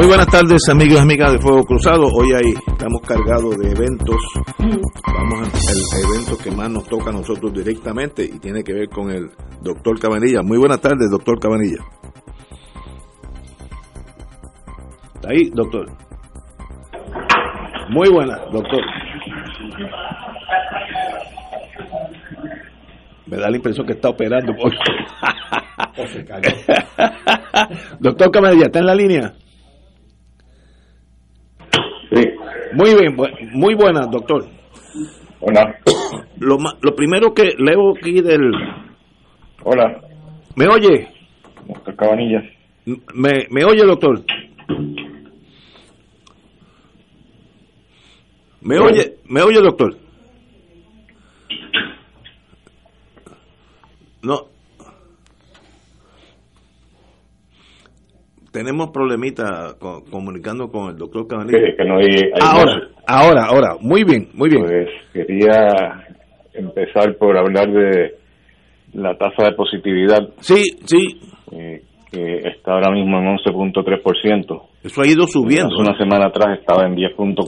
Muy buenas tardes, amigos y amigas de Fuego Cruzado. Hoy ahí estamos cargados de eventos. Vamos al evento que más nos toca a nosotros directamente y tiene que ver con el doctor Cabanilla. Muy buenas tardes, doctor Cabanilla. ¿Está ahí, doctor? Muy buenas, doctor. Me da la impresión que está operando. doctor Cabanilla, ¿está en la línea? Sí. Muy bien, muy buena, doctor. Hola. Lo, lo primero que leo aquí del... Hola. ¿Me oye? Doctor Cabanillas. ¿Me, me oye, doctor? ¿Me oye? ¿Me oye, doctor? No. Tenemos problemitas co- comunicando con el doctor Cabanilla. Sí, que no hay, hay Ahora, ahora, ahora. Muy bien, muy bien. Pues quería empezar por hablar de la tasa de positividad, Sí, sí. eh, que está ahora mismo en 11.3%. Eso ha ido subiendo. Hace una semana atrás estaba en 10.4%,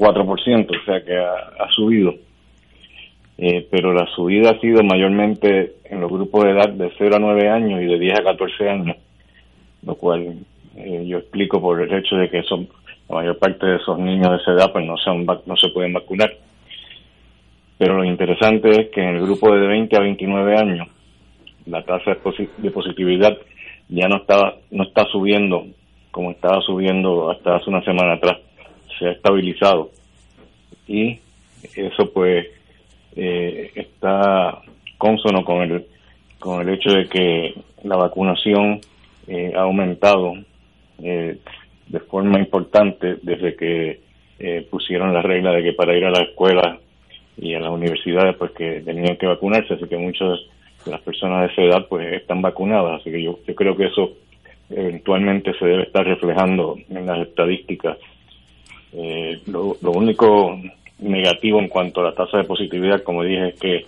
o sea que ha, ha subido. Eh, pero la subida ha sido mayormente en los grupos de edad de 0 a 9 años y de 10 a 14 años, lo cual eh, yo explico por el hecho de que son la mayor parte de esos niños de esa edad pues no, vac- no se pueden vacunar. Pero lo interesante es que en el grupo de 20 a 29 años la tasa de, posi- de positividad ya no está, no está subiendo como estaba subiendo hasta hace una semana atrás, se ha estabilizado. Y eso pues eh, está consono con el, con el hecho de que la vacunación eh, ha aumentado eh, de forma importante desde que eh, pusieron la regla de que para ir a la escuela y a las universidades pues que tenían que vacunarse, así que muchas de las personas de esa edad pues están vacunadas, así que yo, yo creo que eso eventualmente se debe estar reflejando en las estadísticas. Eh, lo, lo único negativo en cuanto a la tasa de positividad, como dije, es que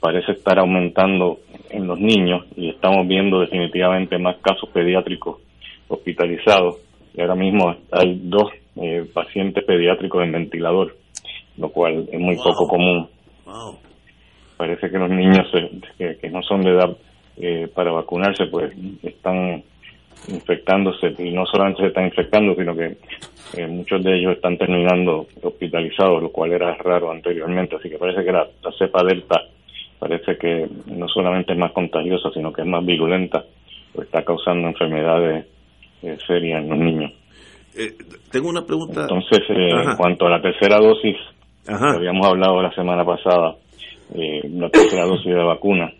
parece estar aumentando en los niños y estamos viendo definitivamente más casos pediátricos hospitalizados. Y ahora mismo hay dos eh, pacientes pediátricos en ventilador, lo cual es muy Wow. poco común. Wow. Parece que los niños que, que no son de edad eh, para vacunarse, pues están infectándose y no solamente se están infectando, sino que eh, muchos de ellos están terminando hospitalizados, lo cual era raro anteriormente. Así que parece que la, la cepa delta parece que no solamente es más contagiosa, sino que es más virulenta, pues está causando enfermedades eh, en los niños. Eh, tengo una pregunta. Entonces, eh, en cuanto a la tercera dosis, Ajá. que habíamos hablado la semana pasada, eh, la tercera dosis de la vacuna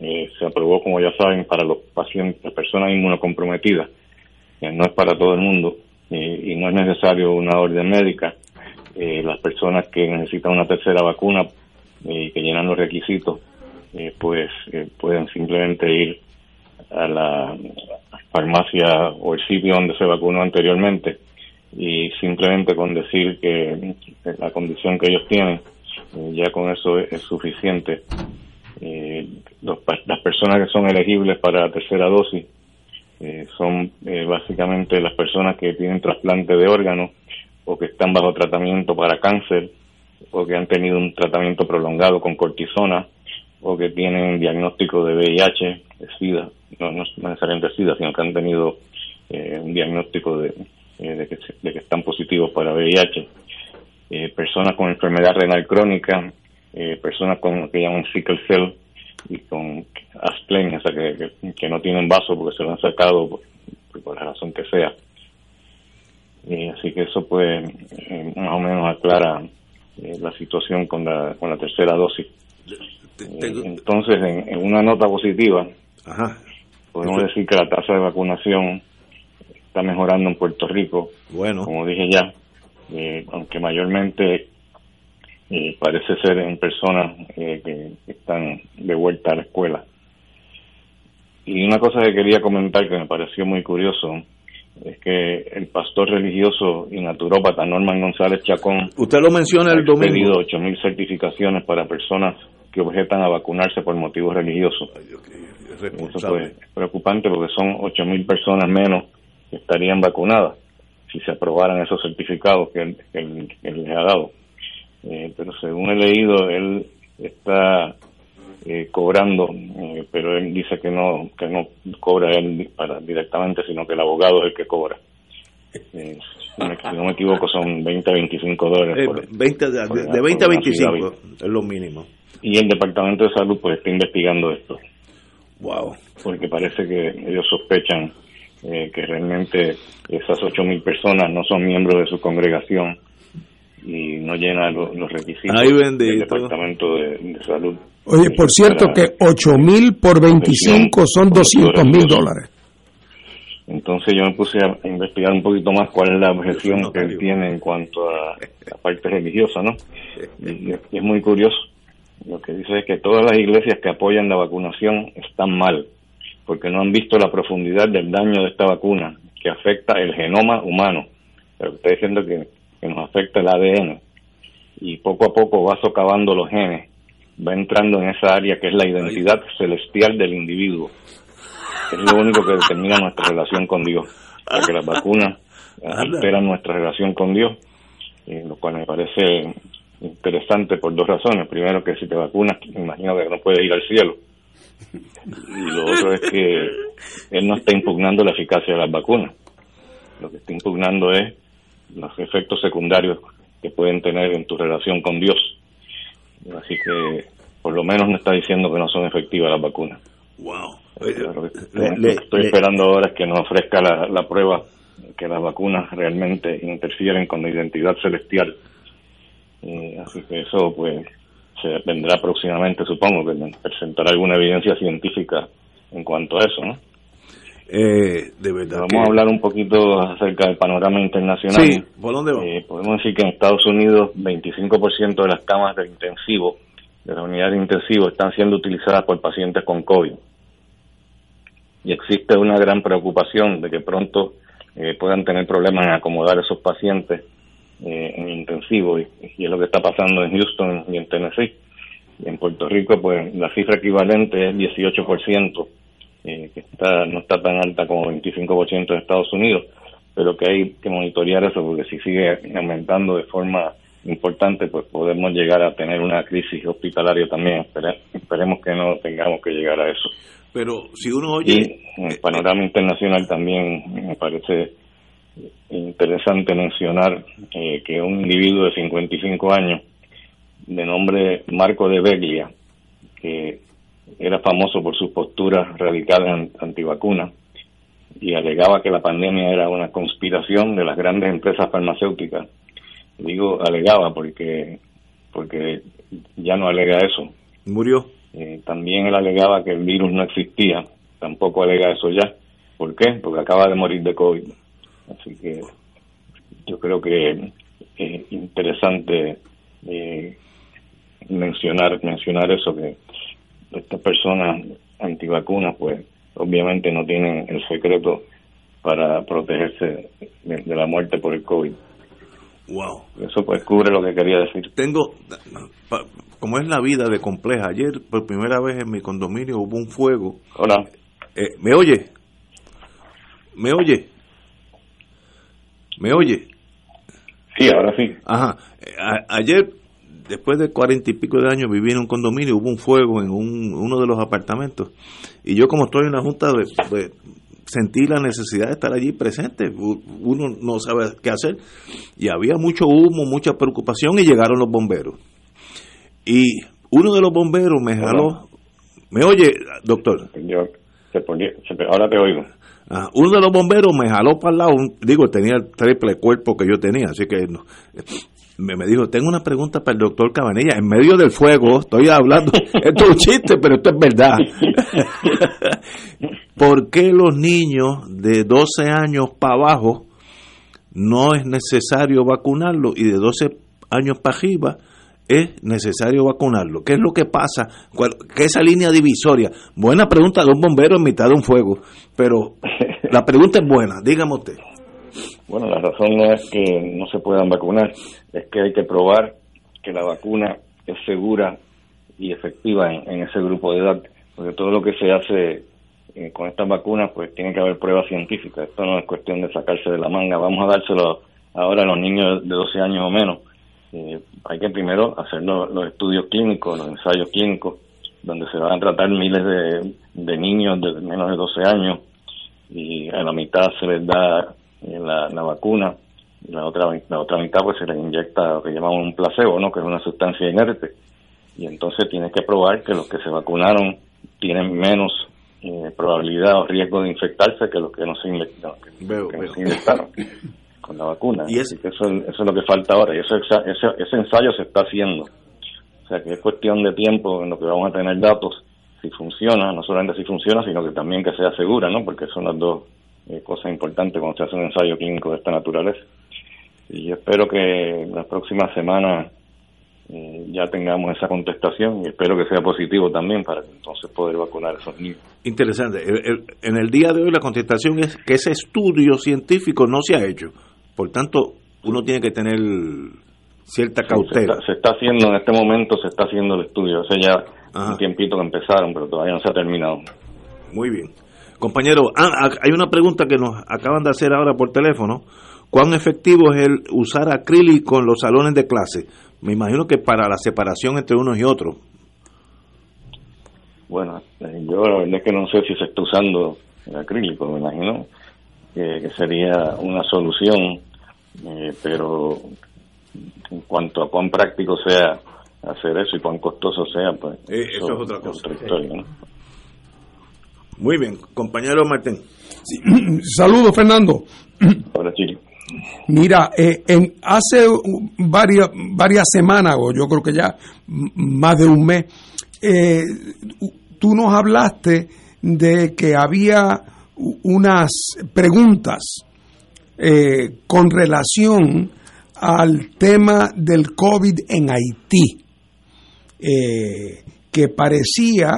eh, se aprobó, como ya saben, para los pacientes, las personas inmunocomprometidas. No es para todo el mundo y no es necesario una orden médica. Eh, las personas que necesitan una tercera vacuna y que llenan los requisitos, pues pueden simplemente ir a la farmacia o el sitio donde se vacunó anteriormente y simplemente con decir que, la condición que ellos tienen, eh, ya con eso es, suficiente. Eh, los las personas que son elegibles para la tercera dosis eh, son eh, básicamente las personas que tienen trasplante de órganos o que están bajo tratamiento para cáncer o que han tenido un tratamiento prolongado con cortisona o que tienen diagnóstico de VIH, de SIDA, no, no necesariamente SIDA, sino que han tenido eh, un diagnóstico de, eh, que, están positivos para VIH, eh, personas con enfermedad renal crónica, personas con lo que llaman sickle cell y con asplenia, o sea, que, que, no tienen vaso porque se lo han sacado por, la razón que sea. así que eso pues más o menos aclara la situación con la, con la tercera dosis. Entonces, en, una nota positiva, podemos decir que la tasa de vacunación está mejorando en Puerto Rico. Bueno. Como dije ya, eh, aunque mayormente eh, parece ser en personas eh, que están de vuelta a la escuela. Y una cosa que quería comentar que me pareció muy curioso es que el pastor religioso y naturópata Norman González Chacón. Usted lo menciona el domingo. Ha pedido 8.000 certificaciones para personas que objetan a vacunarse por motivos religiosos. Eso es preocupante porque son 8.000 personas menos estarían vacunadas si se aprobaran esos certificados que él, les ha dado. Eh, pero según he leído, él está eh, cobrando, eh, pero él dice que no que no cobra él para, directamente, sino que el abogado es el que cobra. si no me equivoco, son 20 a 25 dólares. 20, de, de 20 a 25 es lo mínimo. Y el Departamento de Salud pues está investigando esto. Wow. Porque parece que ellos sospechan eh, que realmente esas ocho mil personas no son miembros de su congregación y no llenan los, requisitos del Departamento de, Salud. Oye, por cierto que ocho mil por 25 son 200 mil dólares. Entonces yo me puse a investigar un poquito más cuál es la objeción que él tiene en cuanto a la parte religiosa, ¿no? y es muy curioso. Lo que dice es que todas las iglesias que apoyan la vacunación están mal porque no han visto la profundidad del daño de esta vacuna que afecta el genoma humano. Pero está diciendo que, nos afecta el ADN y poco a poco va socavando los genes, va entrando en esa área que es la identidad celestial del individuo. Es lo único que determina nuestra relación con Dios, porque las vacunas alteran nuestra relación con Dios, eh, lo cual me parece interesante por dos razones. Primero, que si te vacunas, imagino que no puedes ir al cielo y lo otro es que él no está impugnando la eficacia de las vacunas. Lo que está impugnando es los efectos secundarios que pueden tener en tu relación con Dios. Así que por lo menos no está diciendo que no son efectivas las vacunas. Wow. Lo que estoy esperando ahora es que nos ofrezca la, la prueba que las vacunas realmente interfieren con la identidad celestial. Así que eso pues se vendrá próximamente, supongo, que presentará alguna evidencia científica en cuanto a eso, ¿no? Eh, de verdad Vamos a hablar un poquito acerca del panorama internacional. Sí, ¿por dónde va? Eh, podemos decir que en Estados Unidos 25% de las camas de intensivo, de la unidad de intensivo, están siendo utilizadas por pacientes con COVID. Y existe una gran preocupación de que pronto eh, puedan tener problemas en acomodar esos pacientes eh, en intensivo y, es lo que está pasando en Houston y en Tennessee. Y en Puerto Rico, pues la cifra equivalente es 18%, eh, que está, no está tan alta como 25% en Estados Unidos, pero que hay que monitorear eso porque si sigue aumentando de forma importante, pues podemos llegar a tener una crisis hospitalaria también. esperemos que no tengamos que llegar a eso. Pero si uno oye... en el panorama internacional también me parece interesante mencionar eh, que un individuo de 55 años, de nombre Marco de Beglia, que era famoso por sus posturas radicales antivacunas y alegaba que la pandemia era una conspiración de las grandes empresas farmacéuticas. Digo alegaba porque porque ya no alega eso. Murió. Eh, también él alegaba que el virus no existía, tampoco alega eso ya. ¿Por qué? Porque acaba de morir de COVID. Así que yo creo que es interesante eh, mencionar mencionar eso que estas personas antivacunas pues obviamente no tienen el secreto para protegerse de, la muerte por el COVID. Wow. Eso pues cubre lo que quería decir. Tengo, como es la vida de compleja, ayer por primera vez en mi condominio hubo un fuego. Hola. Eh, ¿Me oye? ¿Me oye? ¿Me oye? Sí, ahora sí. Ajá. ayer después de cuarenta y pico de años viví en un condominio, hubo un fuego en un, uno de los apartamentos. Y yo como estoy en la junta, pues, sentí la necesidad de estar allí presente. Uno no sabe qué hacer. Y había mucho humo, mucha preocupación y llegaron los bomberos. Y uno de los bomberos me jaló. ¿Me oye, doctor? Yo, ahora te oigo. Ah, uno de los bomberos me jaló para el lado, digo, tenía el triple cuerpo que yo tenía, así que me, me, dijo, tengo una pregunta para el doctor Cabanilla, en medio del fuego, estoy hablando, esto es un chiste, pero esto es verdad. ¿Por qué los niños de 12 años para abajo no es necesario vacunarlos y de 12 años para arriba es necesario vacunarlo? ¿Qué es lo que pasa? ¿Qué es esa línea divisoria? Buena pregunta de un bombero en mitad de un fuego, pero la pregunta es buena, dígame usted. Bueno, la razón no es que no se puedan vacunar, es que hay que probar que la vacuna es segura y efectiva en, ese grupo de edad, porque todo lo que se hace eh, con estas vacunas, pues tiene que haber pruebas científicas. Esto no es cuestión de sacarse de la manga. Vamos a dárselo ahora a los niños de 12 años o menos. Eh, hay que primero hacer los, estudios clínicos, los ensayos clínicos, donde se van a tratar miles de, de niños de menos de 12 años y a la mitad se les da la, la vacuna, la otra, la otra mitad pues se le inyecta lo que llamamos un placebo, ¿no? que es una sustancia inerte. Y entonces tienes que probar que los que se vacunaron tienen menos eh, probabilidad o riesgo de infectarse que los que no se, inyectaron, con la vacuna. ¿Y Así que eso, eso es lo que falta ahora y eso, ese, ese ensayo se está haciendo. O sea que es cuestión de tiempo en lo que vamos a tener datos si funciona, no solamente si funciona, sino que también que sea segura, ¿no? Porque son las dos eh, cosa importante cuando se hace un ensayo clínico de esta naturaleza. Y espero que la próxima semana eh, ya tengamos esa contestación y espero que sea positivo también para entonces poder vacunar a esos niños. Interesante. en el día de hoy la contestación es que ese estudio científico no se ha hecho. Por tanto, uno tiene que tener cierta cautela. se, está, haciendo en este momento, se está haciendo el estudio. Hace ya un tiempito que empezaron, pero todavía no se ha terminado. Muy bien. Compañero, ah, hay una pregunta que nos acaban de hacer ahora por teléfono. ¿Cuán efectivo es el usar acrílico en los salones de clase? Me imagino que para la separación entre unos y otros. Bueno, eh, yo la verdad es que no sé si se está usando el acrílico, me imagino que, sería una solución, eh, pero en cuanto a cuán práctico sea hacer eso y cuán costoso sea, pues eh, eso, es otra cosa. Muy bien, compañero Martín. Saludos, Fernando. Hola, Chile. Mira, eh, en, hace varias, varias semanas, o yo creo que ya más de un mes, eh, tú nos hablaste de que había unas preguntas eh, con relación al tema del COVID en Haití, que parecía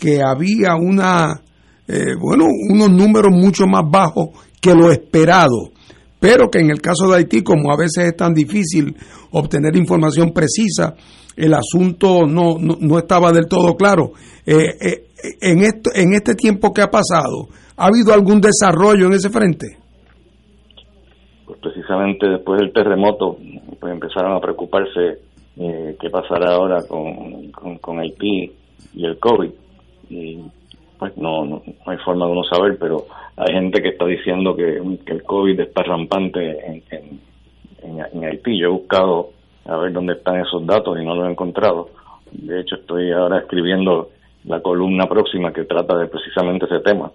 que había una, eh, bueno, unos números mucho más bajos que lo esperado, pero que en el caso de Haití, como a veces es tan difícil obtener información precisa, el asunto no, no, estaba del todo claro. Eh, eh, en, esto, en este tiempo que ha pasado, ¿ha habido algún desarrollo en ese frente? Pues precisamente después del terremoto, pues empezaron a preocuparse qué pasará ahora con, con, con Haití y el COVID y pues no, no, hay forma de uno saber, pero hay gente que está diciendo que, el COVID está rampante en, en, en, Haití. Yo he buscado a ver dónde están esos datos y no los he encontrado. De hecho, estoy ahora escribiendo la columna próxima que trata de precisamente ese tema.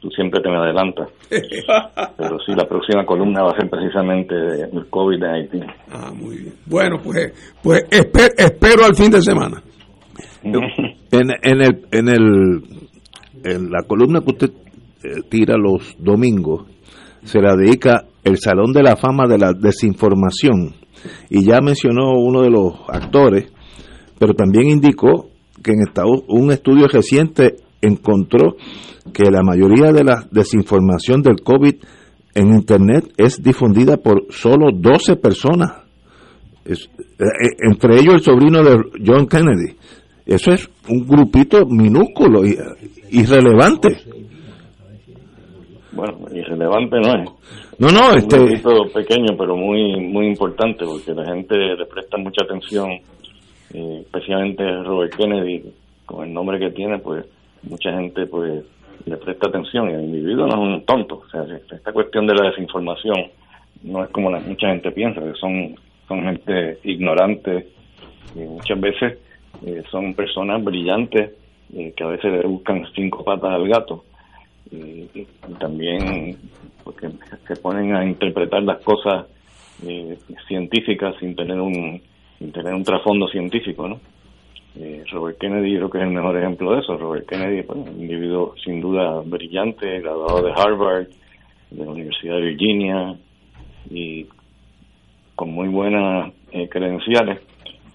Tú siempre te me adelantas. Pero sí, la próxima columna va a ser precisamente el COVID en Haití. Ah, muy bien. Bueno, pues, pues espero al fin de semana. En, en, el, en, el, en la columna que usted eh, tira los domingos, se la dedica el Salón de la Fama de la Desinformación. Y ya mencionó uno de los actores, pero también indicó que en Estados, un estudio reciente encontró que la mayoría de la desinformación del COVID en Internet es difundida por solo 12 personas, eh, eh, entre ellos el sobrino de John Kennedy. Eso es un grupito minúsculo, irrelevante. bueno, irrelevante no es. No, no, este... Un poquito pequeño, pero muy muy importante, porque la gente le presta mucha atención, eh, especialmente Robert Kennedy, con el nombre que tiene, pues mucha gente pues le presta atención y el individuo no es un tonto. O sea, esta cuestión de la desinformación no es como la, mucha gente piensa, que son, son gente ignorante y muchas veces eh, son personas brillantes eh, que a veces le buscan cinco patas al gato y, también porque se ponen a interpretar las cosas eh, científicas sin tener un sin tener un trasfondo científico, ¿no? Eh, Robert Kennedy creo que es el mejor ejemplo de eso. Robert Kennedy, pues, un individuo sin duda brillante, graduado de Harvard, de la Universidad de Virginia y con muy buenas eh, credenciales,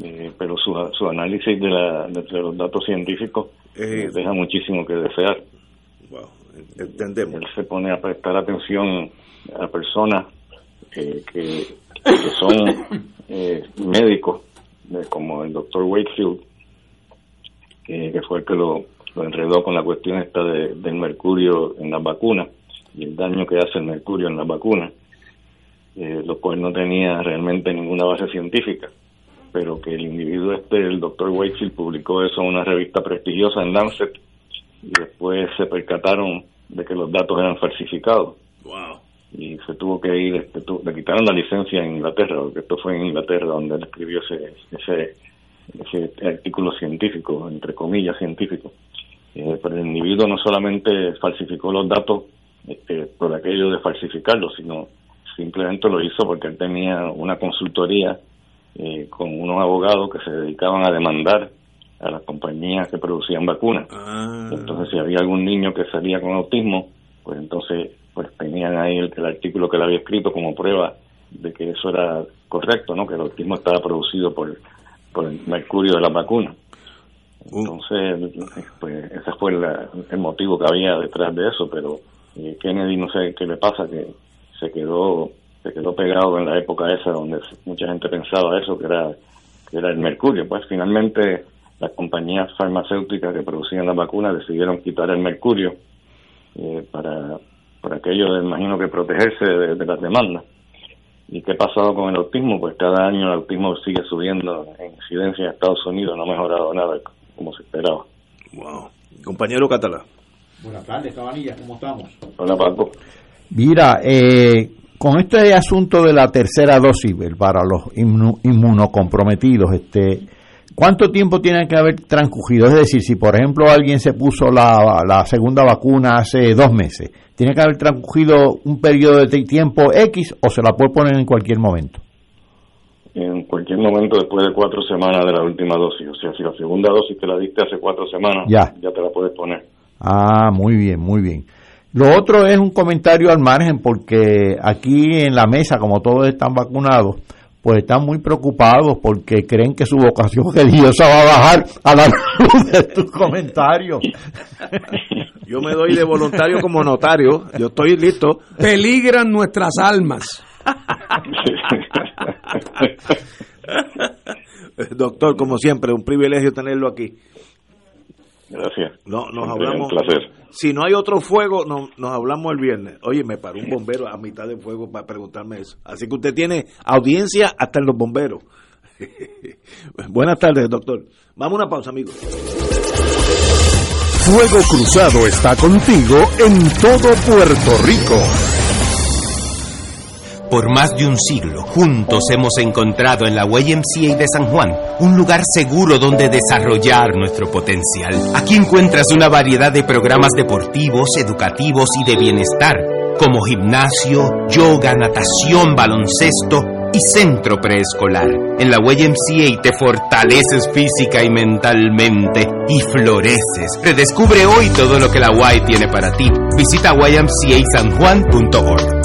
eh, pero su, su análisis de, la, de los datos científicos deja muchísimo que desear. entendemos. Él se pone a prestar atención a personas que, son médicos, como el doctor Wakefield, que, fue el que lo, enredó con la cuestión esta del mercurio en las vacunas y el daño que hace el mercurio en las vacunas, eh, lo cual no tenía realmente ninguna base científica, pero que el individuo este, el doctor Wakefield, publicó eso en una revista prestigiosa en Lancet y después se percataron de que los datos eran falsificados. Y se tuvo que ir, este, le quitaron la licencia en Inglaterra, porque esto fue en Inglaterra donde él escribió ese, ese ese artículo científico, entre comillas científico. Eh, pero el individuo no solamente falsificó los datos este, por aquello de falsificarlos, sino simplemente lo hizo porque él tenía una consultoría eh, con unos abogados que se dedicaban a demandar a las compañías que producían vacunas. Ah. Entonces, si había algún niño que salía con autismo, pues entonces pues tenían ahí el, el artículo que él había escrito como prueba de que eso era correcto, ¿no? Que el autismo estaba producido por por el mercurio de la vacuna. Uh. Entonces, pues ese fue el motivo que había detrás de eso, pero eh, Kennedy no sé qué le pasa, que se quedó se quedó pegado en la época esa donde mucha gente pensaba eso, que era, que era el mercurio. Pues finalmente las compañías farmacéuticas que producían la vacuna decidieron quitar el mercurio eh, para, por aquello, de, imagino que protegerse de las demandas. ¿Y qué ha pasado con el autismo? Pues cada año el autismo sigue subiendo en incidencia en Estados Unidos, no ha mejorado nada como se esperaba. Wow. Compañero Catalá. Buenas tardes, Cabanilla, ¿cómo estamos? Hola, Paco. Mira, eh, con este asunto de la tercera dosis para los inmunocomprometidos, este, ¿cuánto tiempo tiene que haber transcurrido? Es decir, si por ejemplo alguien se puso la, la segunda vacuna hace dos meses, tiene que haber transcurrido un periodo de tiempo X o se la puede poner en cualquier momento. En cualquier momento después de cuatro semanas de la última dosis. O sea, si la segunda dosis te la diste hace cuatro semanas, ya, ya te la puedes poner. Ah, muy bien, muy bien. Lo otro es un comentario al margen porque aquí en la mesa, como todos están vacunados, pues están muy preocupados porque creen que su vocación religiosa va a bajar a la luz de tus comentarios. Yo me doy de voluntario como notario, yo estoy listo. Peligran nuestras almas. Doctor, como siempre, un privilegio tenerlo aquí. Gracias. No, nos hablamos. Un placer. Si no hay otro fuego, no, nos hablamos el viernes. Oye, me paró un bombero a mitad de fuego para preguntarme eso. Así que usted tiene audiencia hasta en los bomberos. Buenas tardes, doctor. Vamos a una pausa, amigos. Fuego Cruzado está contigo en todo Puerto Rico. Por más de un siglo, juntos hemos encontrado en la YMCA de San Juan un lugar seguro donde desarrollar nuestro potencial. Aquí encuentras una variedad de programas deportivos, educativos y de bienestar, como gimnasio, yoga, natación, baloncesto y centro preescolar. En la YMCA te fortaleces física y mentalmente y floreces. Redescubre hoy todo lo que la Y tiene para ti. Visita ymcasanjuan.org.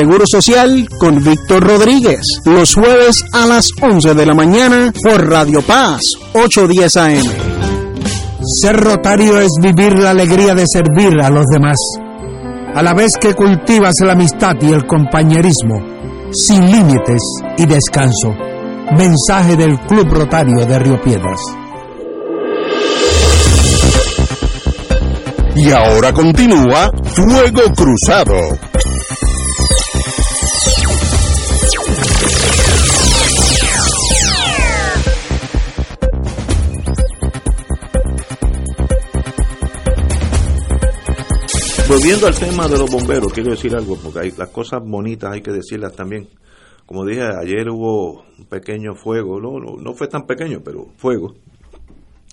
Seguro Social con Víctor Rodríguez, los jueves a las 11 de la mañana por Radio Paz, 810 AM. Ser rotario es vivir la alegría de servir a los demás, a la vez que cultivas la amistad y el compañerismo, sin límites y descanso. Mensaje del Club Rotario de Río Piedras. Y ahora continúa Fuego Cruzado. Volviendo al tema de los bomberos, quiero decir algo, porque hay, las cosas bonitas hay que decirlas también. Como dije, ayer hubo un pequeño fuego, no, no, no fue tan pequeño, pero fuego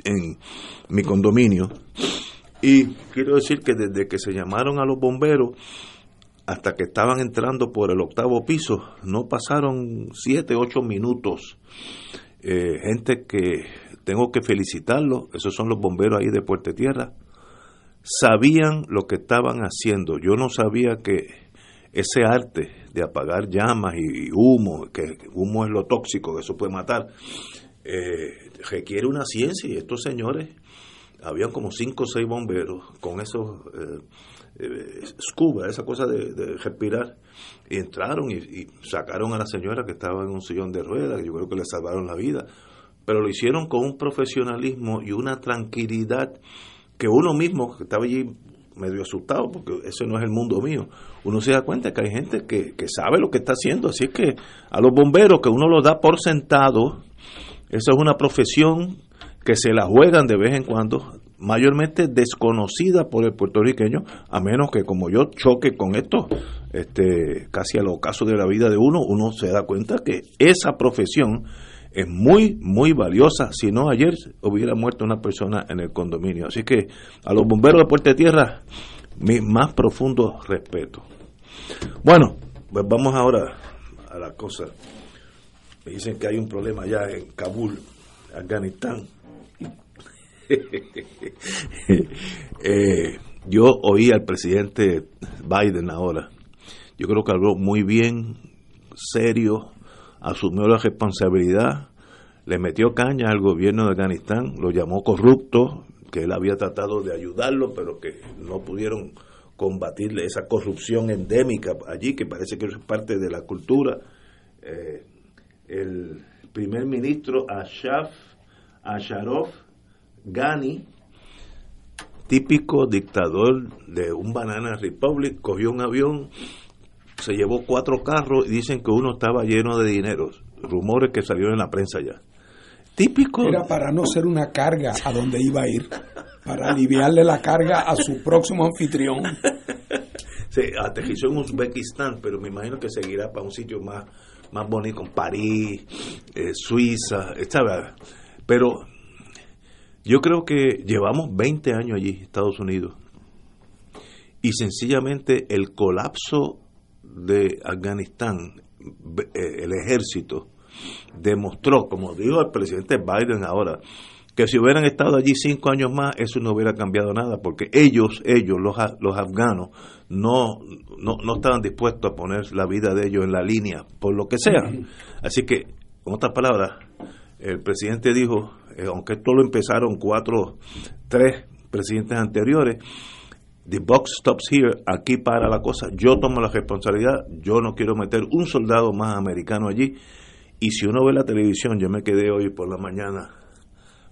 en mi condominio. Y quiero decir que desde que se llamaron a los bomberos hasta que estaban entrando por el octavo piso, no pasaron siete, ocho minutos. Eh, gente que tengo que felicitarlos, esos son los bomberos ahí de Puerto Tierra, sabían lo que estaban haciendo. Yo no sabía que ese arte de apagar llamas y, humo, que humo es lo tóxico, que eso puede matar, eh, requiere una ciencia y estos señores, habían como cinco o seis bomberos con esos eh, eh, scuba, esa cosa de, respirar, y entraron y, y, sacaron a la señora que estaba en un sillón de ruedas, que yo creo que le salvaron la vida, pero lo hicieron con un profesionalismo y una tranquilidad que uno mismo, que estaba allí medio asustado, porque ese no es el mundo mío, uno se da cuenta que hay gente que, que sabe lo que está haciendo, así que a los bomberos que uno los da por sentado, esa es una profesión que se la juegan de vez en cuando, mayormente desconocida por el puertorriqueño, a menos que como yo choque con esto, este, casi al ocaso de la vida de uno, uno se da cuenta que esa profesión es muy, muy valiosa. Si no, ayer hubiera muerto una persona en el condominio. Así que a los bomberos de Puerto Tierra, mi más profundo respeto. Bueno, pues vamos ahora a la cosa. Me dicen que hay un problema allá en Kabul, Afganistán. eh, yo oí al presidente Biden ahora. Yo creo que habló muy bien, serio, asumió la responsabilidad, le metió caña al gobierno de Afganistán, lo llamó corrupto, que él había tratado de ayudarlo, pero que no pudieron combatirle esa corrupción endémica allí, que parece que es parte de la cultura. Eh, el primer ministro Ashraf Asharov Ghani, típico dictador de un Banana Republic, cogió un avión, se llevó cuatro carros y dicen que uno estaba lleno de dinero. Rumores que salieron en la prensa ya. Típico. Era para no ser una carga a donde iba a ir, para aliviarle la carga a su próximo anfitrión. Se aterrizó en Uzbekistán, pero me imagino que seguirá para un sitio más, más bonito, París, eh, Suiza, ¿sabes? Pero yo creo que llevamos 20 años allí, Estados Unidos, y sencillamente el colapso de Afganistán, el ejército, demostró, como dijo el presidente Biden ahora, que si hubieran estado allí cinco años más, eso no hubiera cambiado nada, porque ellos, ellos, los, los afganos, no, no, no estaban dispuestos a poner la vida de ellos en la línea, por lo que sea. Así que, en otras palabras, el presidente dijo, eh, aunque esto lo empezaron cuatro, tres presidentes anteriores, the box stops here, aquí para la cosa, yo tomo la responsabilidad, yo no quiero meter un soldado más americano allí, y si uno ve la televisión, yo me quedé hoy por la mañana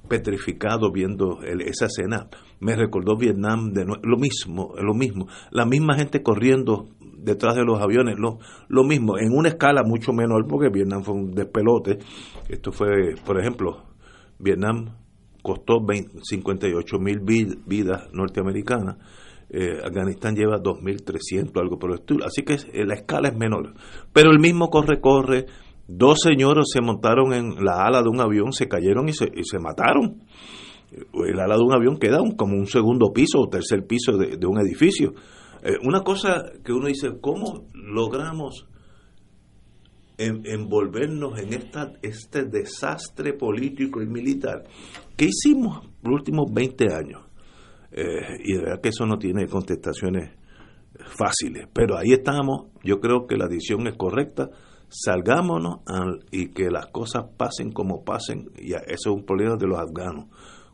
petrificado viendo esa escena. Me recordó Vietnam de lo mismo, lo mismo. La misma gente corriendo detrás de los aviones, lo, lo mismo, en una escala mucho menor, porque Vietnam fue un despelote. Esto fue, por ejemplo, Vietnam costó 58 mil vidas norteamericanas. Eh, Afganistán lleva 2.300, algo por el estilo. Así que la escala es menor. Pero el mismo corre-corre, Dos señores se montaron en la ala de un avión, se cayeron y se, y se mataron. El ala de un avión queda como un segundo piso o tercer piso de, un edificio. Eh, una cosa que uno dice, ¿cómo logramos envolvernos en esta, este desastre político y militar? ¿Qué hicimos los últimos 20 años? Eh, y de verdad que eso no tiene contestaciones fáciles, pero ahí estamos, yo creo que la decisión es correcta, salgámonos y que las cosas pasen como pasen, y eso es un problema de los afganos.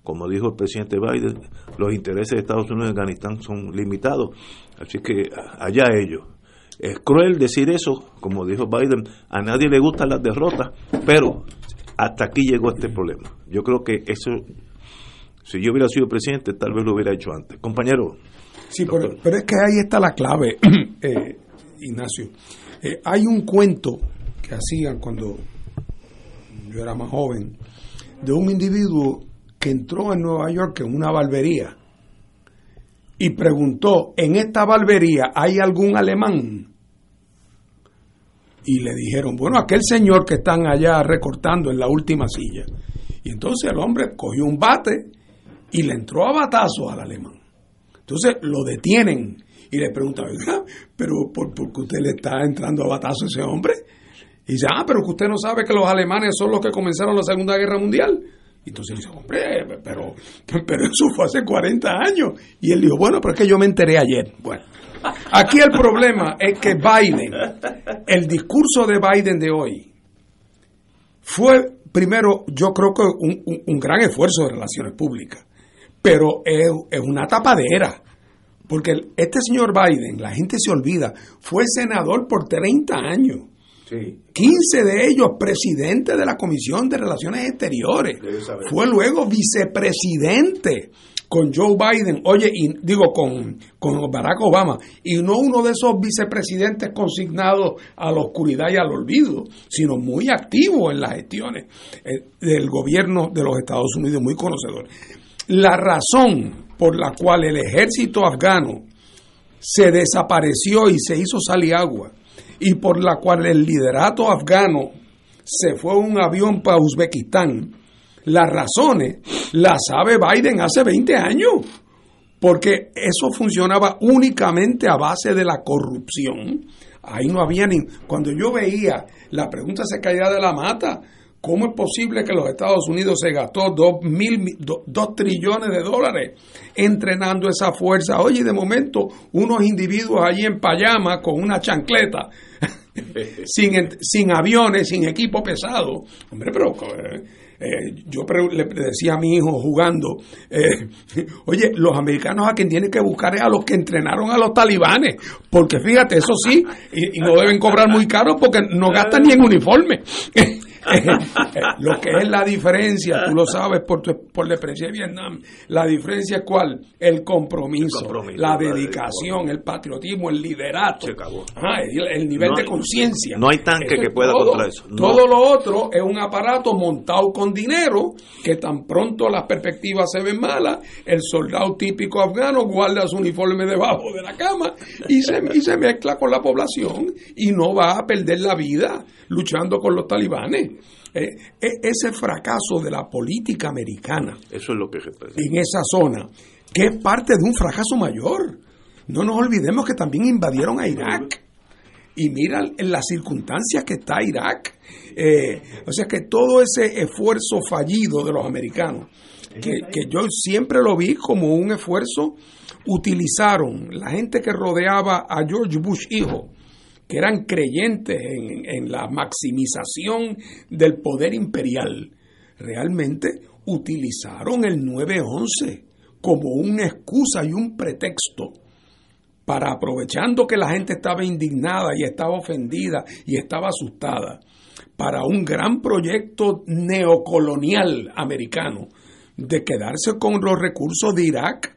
Como dijo el presidente Biden, los intereses de Estados Unidos en Afganistán son limitados, así que allá ellos. Es cruel decir eso, como dijo Biden, a nadie le gustan las derrotas, pero hasta aquí llegó este problema. Yo creo que eso, si yo hubiera sido presidente, tal vez lo hubiera hecho antes. Compañero. Sí, pero, es que ahí está la clave, eh, Ignacio. Eh, hay un cuento que hacían cuando yo era más joven, de un individuo que entró en Nueva York en una barbería y preguntó, ¿en esta barbería hay algún alemán? Y le dijeron, bueno, aquel señor que están allá recortando en la última silla. Y entonces el hombre cogió un bate y le entró a batazos al alemán. Entonces lo detienen y le pregunta, pero ¿por, qué usted le está entrando a batazo a ese hombre? Y dice, ah, pero que usted no sabe que los alemanes son los que comenzaron la Segunda Guerra Mundial. Y entonces dice, hombre, pero, pero eso fue hace 40 años. Y él dijo, bueno, pero es que yo me enteré ayer. Bueno, aquí el problema es que Biden, el discurso de Biden de hoy, fue primero, yo creo que un, un, gran esfuerzo de relaciones públicas, pero es, es una tapadera. Porque este señor Biden, la gente se olvida, fue senador por 30 años. 15 de ellos presidente de la Comisión de Relaciones Exteriores. Fue luego vicepresidente con Joe Biden, oye, y digo con, con Barack Obama, y no uno de esos vicepresidentes consignados a la oscuridad y al olvido, sino muy activo en las gestiones eh, del gobierno de los Estados Unidos, muy conocedor. La razón por la cual el ejército afgano se desapareció y se hizo salir agua, y por la cual el liderato afgano se fue un avión para Uzbekistán, las razones las sabe Biden hace 20 años, porque eso funcionaba únicamente a base de la corrupción. Ahí no había ni... Cuando yo veía, la pregunta se caía de la mata, ¿Cómo es posible que los Estados Unidos se gastó dos, mil, dos trillones de dólares entrenando esa fuerza? Oye, de momento, unos individuos allí en payama con una chancleta, sin, sin aviones, sin equipo pesado. Hombre, pero eh, eh, yo le decía a mi hijo jugando, eh, oye, los americanos a quien tienen que buscar es a los que entrenaron a los talibanes, porque fíjate, eso sí, y, y no deben cobrar muy caro porque no gastan ni en uniforme. lo que es la diferencia, tú lo sabes por, por la experiencia de Vietnam, la diferencia es cuál? El compromiso, la dedicación, el patriotismo, el liderato, el, nivel de conciencia. No hay tanque que pueda contra eso. Todo lo otro es un aparato montado con dinero que tan pronto las perspectivas se ven malas, el soldado típico afgano guarda su uniforme debajo de la cama y se, y se mezcla con la población y no va a perder la vida luchando con los talibanes. Eh, e, ese fracaso de la política americana Eso es lo que en esa zona, que es parte de un fracaso mayor. No nos olvidemos que también invadieron a Irak. Y mira en las circunstancias que está Irak. Eh, o sea que todo ese esfuerzo fallido de los americanos que, que yo siempre lo vi como un esfuerzo, utilizaron la gente que rodeaba a George Bush hijo, que eran creyentes en, la maximización del poder imperial, realmente utilizaron el 9-11 como una excusa y un pretexto para aprovechando que la gente estaba indignada y estaba ofendida y estaba asustada, para un gran proyecto neocolonial americano de quedarse con los recursos de Irak,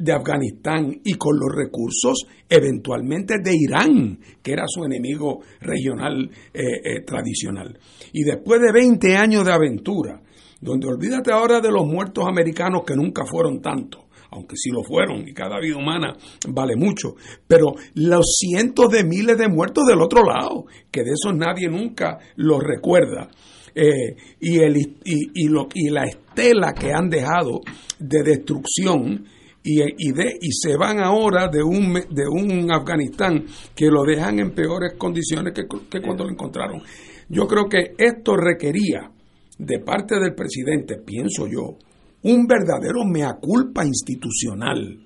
de Afganistán y con los recursos eventualmente de Irán, que era su enemigo regional eh, eh, tradicional. Y después de 20 años de aventura, donde olvídate ahora de los muertos americanos que nunca fueron tantos, aunque sí lo fueron y cada vida humana vale mucho, pero los cientos de miles de muertos del otro lado, que de esos nadie nunca los recuerda. Eh, y, la estela que han dejado de destrucción y, y, de, y se van ahora de un, de un Afganistán que lo dejan en peores condiciones que, que cuando lo encontraron. Yo creo que esto requería de parte del presidente, pienso yo, un verdadero mea culpa institucional.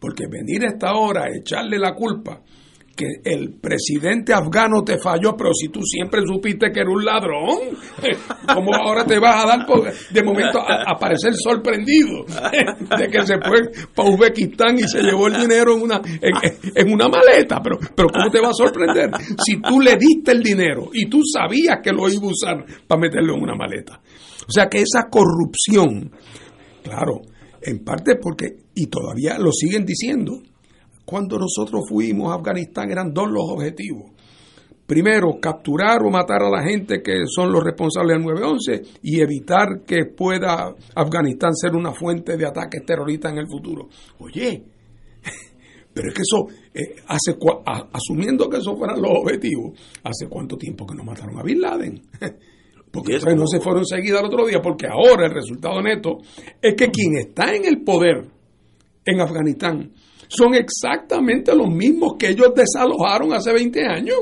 Porque venir a esta hora a echarle la culpa que el presidente afgano te falló, pero si tú siempre supiste que era un ladrón, ¿cómo ahora te vas a dar de momento a, parecer sorprendido de que se fue para Uzbekistán y se llevó el dinero en una, en, una maleta? Pero, pero ¿cómo te va a sorprender? Si tú le diste el dinero y tú sabías que lo iba a usar para meterlo en una maleta. O sea que esa corrupción, claro, en parte porque, y todavía lo siguen diciendo, cuando nosotros fuimos a Afganistán eran dos los objetivos. Primero, capturar o matar a la gente que son los responsables del 9-11 y evitar que pueda Afganistán ser una fuente de ataques terroristas en el futuro. Oye, pero es que eso, eh, hace asumiendo que esos fueran los objetivos, ¿hace cuánto tiempo que no mataron a Bin Laden? Porque no se fueron seguidas el otro día, porque ahora el resultado neto es que quien está en el poder en Afganistán son exactamente los mismos que ellos desalojaron hace 20 años.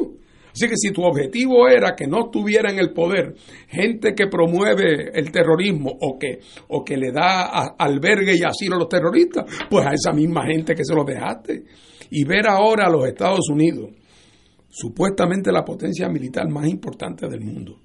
Así que si tu objetivo era que no estuviera en el poder gente que promueve el terrorismo o que, o que le da albergue y asilo a los terroristas, pues a esa misma gente que se los dejaste. Y ver ahora a los Estados Unidos, supuestamente la potencia militar más importante del mundo,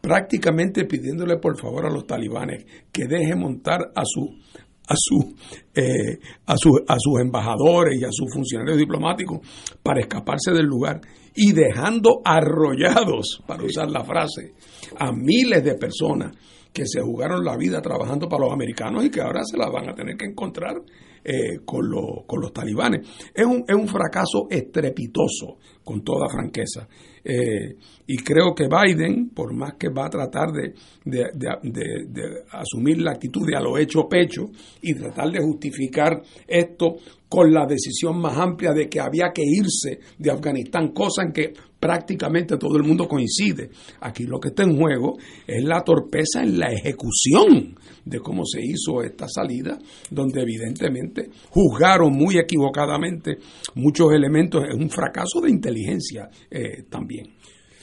prácticamente pidiéndole por favor a los talibanes que dejen montar a su a, su, eh, a, a sus embajadores y a sus funcionarios diplomáticos para escaparse del lugar y dejando arrollados, para usar la frase, a miles de personas que se jugaron la vida trabajando para los americanos y que ahora se las van a tener que encontrar eh, con, con los talibanes. Es un, es un fracaso estrepitoso, con toda franqueza. Eh, y creo que Biden, por más que va a tratar de, de, asumir la actitud de a lo hecho pecho y tratar de justificar esto con la decisión más amplia de que había que irse de Afganistán, cosa en que prácticamente todo el mundo coincide. Aquí lo que está en juego es la torpeza en la ejecución de cómo se hizo esta salida, donde evidentemente juzgaron muy equivocadamente muchos elementos, es un fracaso de inteligencia eh, también.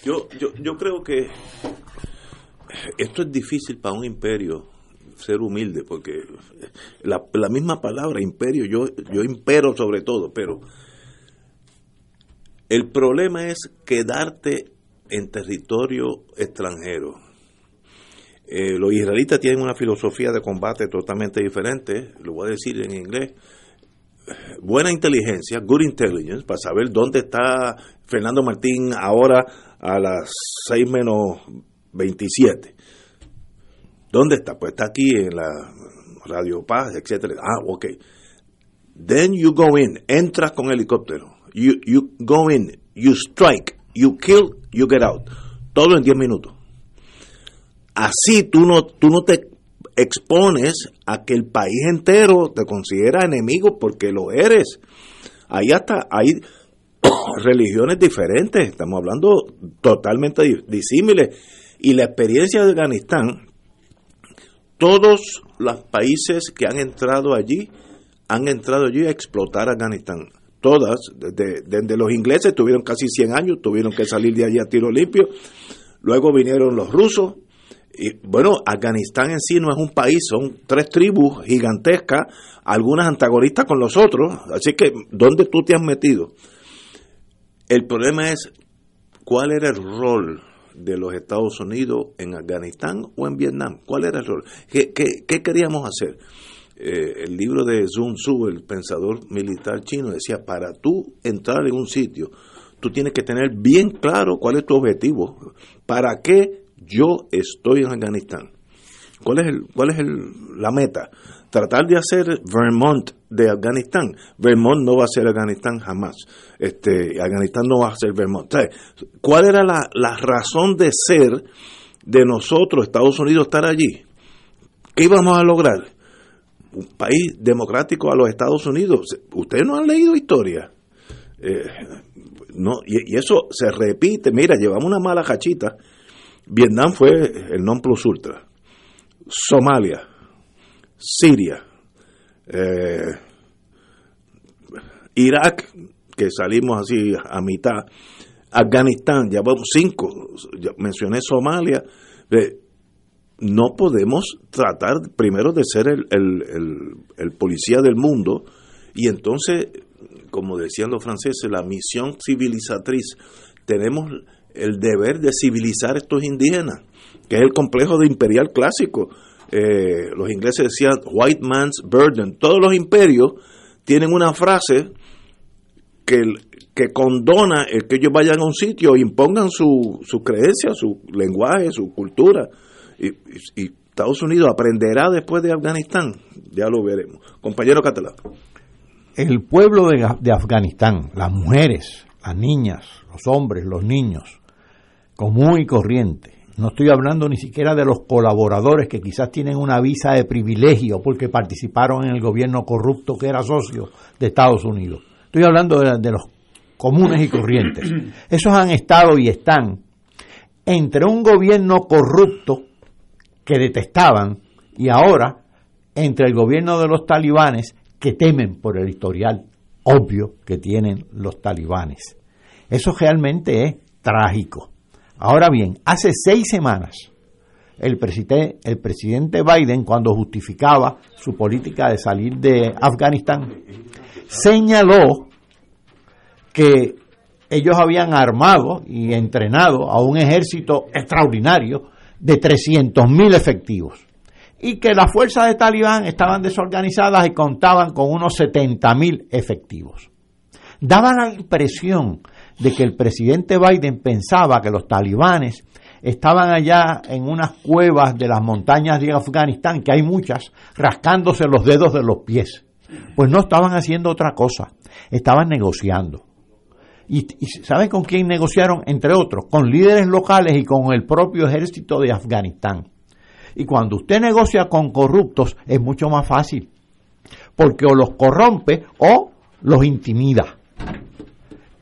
Yo, yo, yo creo que esto es difícil para un imperio ser humilde, porque la, la misma palabra imperio, yo, yo impero sobre todo, pero el problema es quedarte en territorio extranjero. Eh, los israelitas tienen una filosofía de combate totalmente diferente, lo voy a decir en inglés. Buena inteligencia, good intelligence, para saber dónde está Fernando Martín ahora a las 6 menos 27. ¿Dónde está? Pues está aquí en la Radio Paz, etcétera. Ah, ok. Then you go in, entras con helicóptero. You, you go in, you strike, you kill, you get out. Todo en 10 minutos. Así tú no, tú no te expones a que el país entero te considera enemigo porque lo eres. Ahí hasta hay religiones diferentes, estamos hablando totalmente disímiles. Y la experiencia de Afganistán, todos los países que han entrado allí, han entrado allí a explotar Afganistán. Todas, desde, los ingleses tuvieron casi 100 años, tuvieron que salir de allí a tiro limpio. Luego vinieron los rusos, Y bueno, Afganistán en sí no es un país, son tres tribus gigantescas, algunas antagonistas con los otros, así que ¿dónde tú te has metido? El problema es cuál era el rol de los Estados Unidos en Afganistán o en Vietnam. ¿Cuál era el rol? ¿Qué, qué, queríamos hacer? Eh, el libro de Sun Tzu, el pensador militar chino, decía, para tú entrar en un sitio, tú tienes que tener bien claro cuál es tu objetivo. ¿Para qué yo estoy en Afganistán? ¿Cuál es, el, cuál es el, la meta? Tratar de hacer Vermont de Afganistán. Vermont no va a ser Afganistán jamás. Este, Afganistán no va a ser Vermont. ¿Cuál era la, la razón de ser de nosotros, Estados Unidos, estar allí? ¿Qué íbamos a lograr? Un país democrático a los Estados Unidos. Ustedes no han leído historia. Eh, no, y, eso se repite. Mira, llevamos una mala cachita. Vietnam fue el non plus ultra. Somalia, Siria, eh, Irak, que salimos así a mitad, Afganistán, ya vamos cinco, mencioné Somalia, no podemos tratar primero de ser el, el, policía del mundo y entonces, como decían los franceses, la misión civilizatriz, tenemos el deber de civilizar a estos indígenas, que es el complejo de imperial clásico. Eh, los ingleses decían white man's burden. Todos los imperios tienen una frase que, que condona el que ellos vayan a un sitio e impongan su, su creencia, su lenguaje, su cultura. Y, Estados Unidos aprenderá después de Afganistán, ya lo veremos. Compañero Catalán. El pueblo de, de Afganistán, las mujeres, las niñas, los hombres, los niños, común y corriente, no estoy hablando ni siquiera de los colaboradores que quizás tienen una visa de privilegio porque participaron en el gobierno corrupto que era socio de Estados Unidos. Estoy hablando de, los comunes y corrientes. Esos han estado y están entre un gobierno corrupto que detestaban y ahora entre el gobierno de los talibanes que temen por el historial obvio que tienen los talibanes. Eso realmente es trágico. Ahora bien, hace seis semanas, el, presidente, el presidente Biden, cuando justificaba su política de salir de Afganistán, señaló que ellos habían armado y entrenado a un ejército extraordinario de 300.000 efectivos y que las fuerzas de Talibán estaban desorganizadas y contaban con unos 70.000 efectivos. Daba la impresión de que el presidente Biden pensaba que los talibanes estaban allá en unas cuevas de las montañas de Afganistán, que hay muchas, rascándose los dedos de los pies. Pues no estaban haciendo otra cosa, estaban negociando. ¿Y, saben con quién negociaron? Entre otros, con líderes locales y con el propio ejército de Afganistán. Y cuando usted negocia con corruptos es mucho más fácil, porque o los corrompe o los intimida.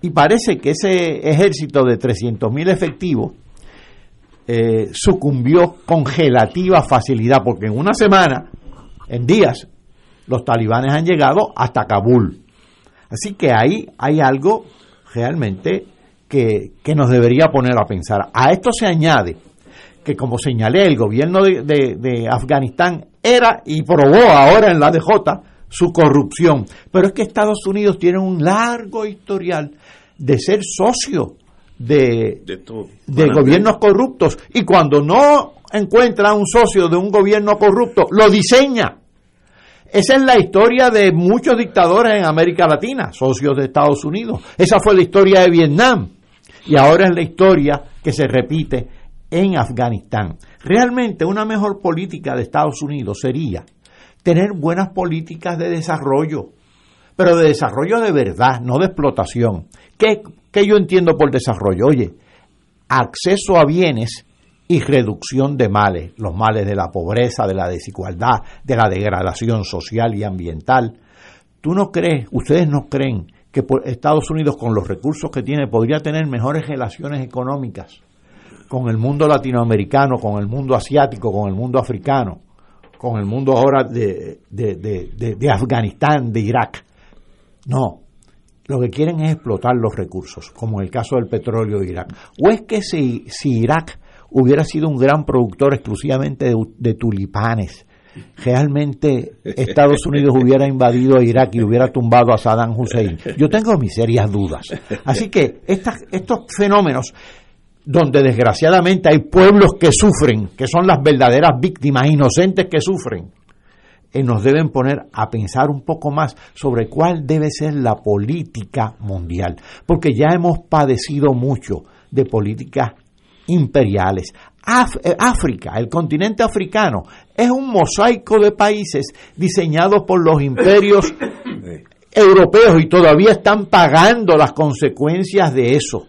Y parece que ese ejército de 300.000 efectivos eh, sucumbió con relativa facilidad, porque en una semana, en días, los talibanes han llegado hasta Kabul. Así que ahí hay algo realmente que, nos debería poner a pensar. A esto se añade que, como señalé, el gobierno de, de Afganistán era y probó ahora en la DJ su corrupción. Pero es que Estados Unidos tiene un largo historial de ser socio de, de, gobiernos corruptos y cuando no encuentra un socio de un gobierno corrupto, lo diseña. Esa es la historia de muchos dictadores en América Latina, socios de Estados Unidos. Esa fue la historia de Vietnam y ahora es la historia que se repite en Afganistán. Realmente una mejor política de Estados Unidos sería tener buenas políticas de desarrollo, pero de desarrollo de verdad, no de explotación. ¿Qué, yo entiendo por desarrollo? Oye, acceso a bienes y reducción de males, los males de la pobreza, de la desigualdad, de la degradación social y ambiental. ¿Tú no crees, ustedes no creen que Estados Unidos con los recursos que tiene podría tener mejores relaciones económicas con el mundo latinoamericano, con el mundo asiático, con el mundo africano, con el mundo ahora de, de Afganistán, de Irak? No, lo que quieren es explotar los recursos, como en el caso del petróleo de Irak. ¿O es que si, si Irak hubiera sido un gran productor exclusivamente de, tulipanes. Realmente Estados Unidos hubiera invadido Irak y hubiera tumbado a Saddam Hussein. Yo tengo mis serias dudas. Así que estos fenómenos donde desgraciadamente hay pueblos que sufren, que son las verdaderas víctimas inocentes que sufren, eh, nos deben poner a pensar un poco más sobre cuál debe ser la política mundial, porque ya hemos padecido mucho de políticas imperiales. Eh, África, el continente africano, es un mosaico de países diseñados por los imperios europeos y todavía están pagando las consecuencias de eso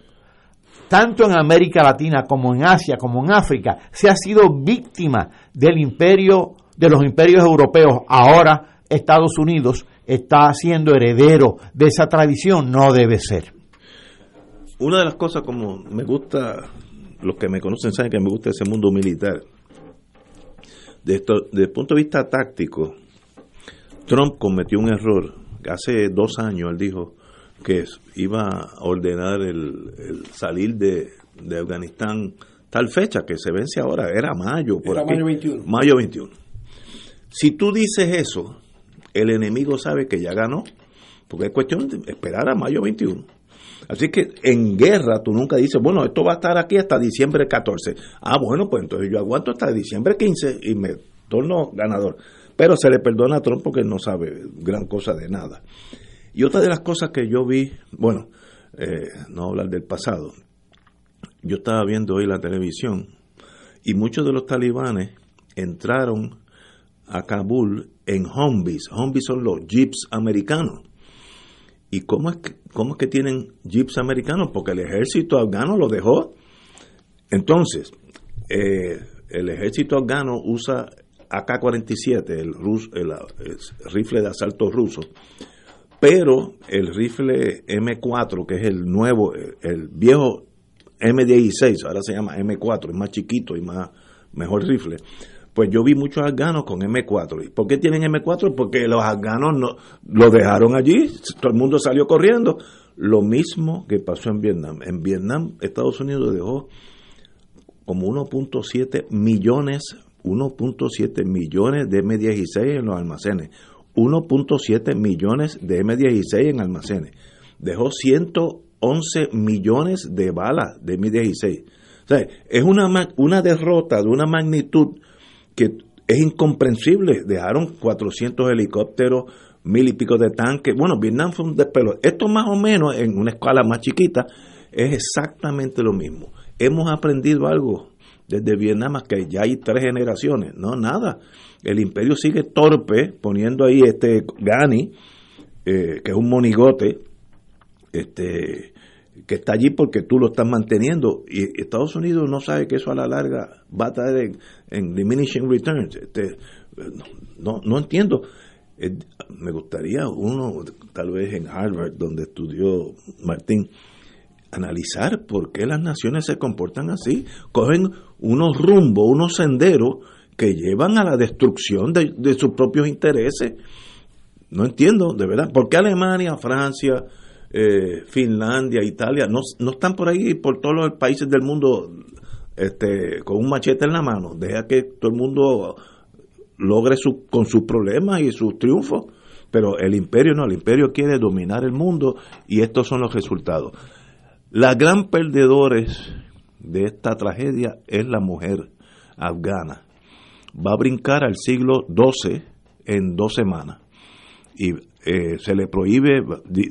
tanto en América Latina como en Asia, como en África, se ha sido víctima del imperio, de los imperios europeos. Ahora Estados Unidos está siendo heredero de esa tradición, no debe ser. Una de las cosas como me gusta, los que me conocen saben que me gusta ese mundo militar. Desde, desde el punto de vista táctico, Trump cometió un error. Hace dos años él dijo, que iba a ordenar el, salir de, Afganistán tal fecha que se vence ahora, era mayo, por era mayo 21. Mayo 21. Si tú dices eso, el enemigo sabe que ya ganó, porque es cuestión de esperar a mayo 21. Así que en guerra tú nunca dices, bueno, esto va a estar aquí hasta diciembre 14. Ah, bueno, pues entonces yo aguanto hasta diciembre 15 y me torno ganador. Pero se le perdona a Trump porque no sabe gran cosa de nada. Y otra de las cosas que yo vi, bueno, eh, no hablar del pasado, yo estaba viendo hoy la televisión y muchos de los talibanes entraron a Kabul en Humvees. Humvees son los jeeps americanos. ¿Y cómo es, que, cómo es que tienen jeeps americanos? Porque el ejército afgano lo dejó. Entonces, eh, el ejército afgano usa AK-47, el, el, rifle de asalto ruso, pero el rifle M4, que es el nuevo, el viejo M16, ahora se llama M4, es más chiquito y más mejor rifle. Pues yo vi muchos afganos con M4. ¿Y por qué tienen M4? Porque los afganos no, lo dejaron allí, todo el mundo salió corriendo. Lo mismo que pasó en Vietnam. En Vietnam, Estados Unidos dejó como 1.7 millones, 1.7 millones de M16 en los almacenes. 1.7 millones de M16 en almacenes. Dejó 111 millones de balas de M16. O sea, es una, una derrota de una magnitud que es incomprensible. Dejaron 400 helicópteros, mil y pico de tanques. Bueno, Vietnam fue un despelo. Esto más o menos en una escala más chiquita es exactamente lo mismo. Hemos aprendido algo desde Vietnam, que ya hay tres generaciones. No, nada el imperio sigue torpe poniendo ahí este Gani, eh, que es un monigote, este que está allí porque tú lo estás manteniendo y Estados Unidos no sabe que eso a la larga va a traer en, diminishing returns este, no, no entiendo eh, me gustaría uno tal vez en Harvard donde estudió Martín analizar por qué las naciones se comportan así cogen unos rumbos unos senderos que llevan a la destrucción de, sus propios intereses. No entiendo, de verdad. ¿Por qué Alemania, Francia, eh, Finlandia, Italia no, no están por ahí, por todos los países del mundo, este, con un machete en la mano? Deja que todo el mundo logre su, con sus problemas y sus triunfos. Pero el imperio no, el imperio quiere dominar el mundo y estos son los resultados. Las gran perdedores de esta tragedia es la mujer afgana va a brincar al siglo XII en dos semanas. Y eh, se le prohíbe,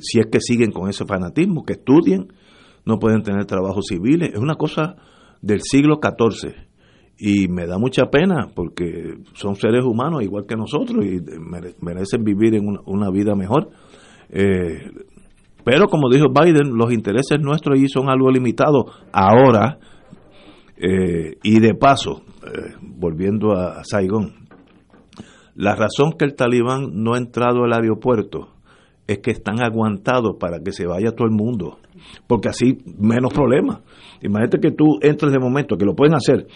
si es que siguen con ese fanatismo, que estudien, no pueden tener trabajos civiles. Es una cosa del siglo XIV. Y me da mucha pena porque son seres humanos igual que nosotros y merecen vivir en una, vida mejor. Eh, pero como dijo Biden, los intereses nuestros allí son algo limitados ahora. Eh, y de paso, eh, volviendo a, Saigón, la razón que el talibán no ha entrado al aeropuerto es que están aguantados para que se vaya todo el mundo, porque así menos problemas. Imagínate que tú entres de momento, que lo pueden hacer,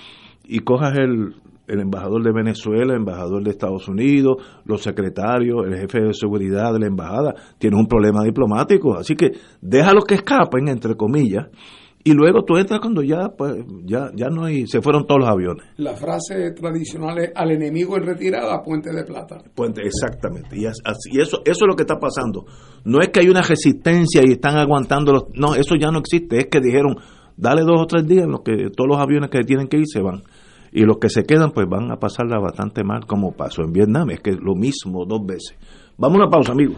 y cojas el, el embajador de Venezuela, el embajador de Estados Unidos, los secretarios, el jefe de seguridad de la embajada, tienes un problema diplomático. Así que déjalos que escapen, entre comillas, y luego tú entras cuando ya pues ya ya no hay se fueron todos los aviones La frase tradicional es al enemigo en retirada, puente de plata. Puente, exactamente. Y, así- y eso, eso es lo que está pasando. No es que hay una resistencia y están aguantando los... No, eso ya no existe. Es que dijeron, dale dos o tres días en los que todos los aviones que tienen que ir se van. Y los que se quedan, pues van a pasarla bastante mal, como pasó en Vietnam. Es que lo mismo dos veces. Vamos a una pausa, amigos.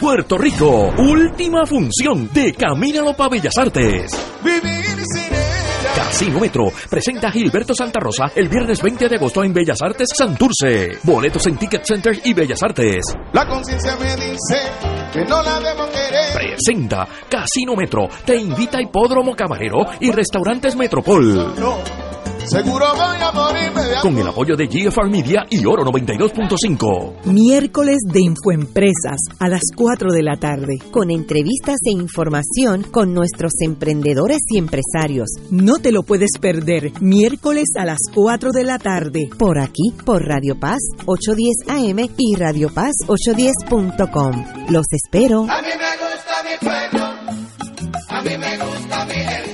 Puerto Rico, última función de Camínalo para Bellas Artes. Casino Metro presenta a Gilberto Santa Rosa el viernes 20 de agosto en Bellas Artes Santurce. Boletos en Ticket Center y Bellas Artes. La conciencia me dice que no la debo querer. Presenta Casino Metro. Te invita a Hipódromo Camarero y Restaurantes Metropol. No, seguro voy a morirme de Con el apoyo de GFR Media y Oro 92.5. Miércoles de Infoempresas a las 4 de la tarde. Con entrevistas e información con nuestros emprendedores y empresarios. No te lo puedes perder. Miércoles a las 4 de la tarde. Por aquí, por Radio Paz 810 AM y Radio Paz 810.com. Los espero. A mí me gusta mi pueblo, a mí me gusta mi gente,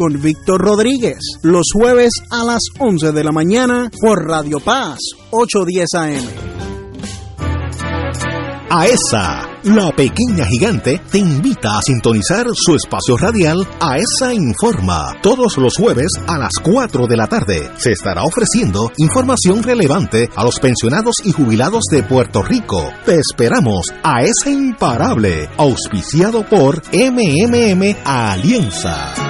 con Víctor Rodríguez. Los jueves a las 11 de la mañana por Radio Paz 810 AM. AESA, la pequeña gigante, te invita a sintonizar su espacio radial AESA Informa. Todos los jueves a las 4 de la tarde se estará ofreciendo información relevante a los pensionados y jubilados de Puerto Rico. Te esperamos a esa imparable, auspiciado por MMM Alianza.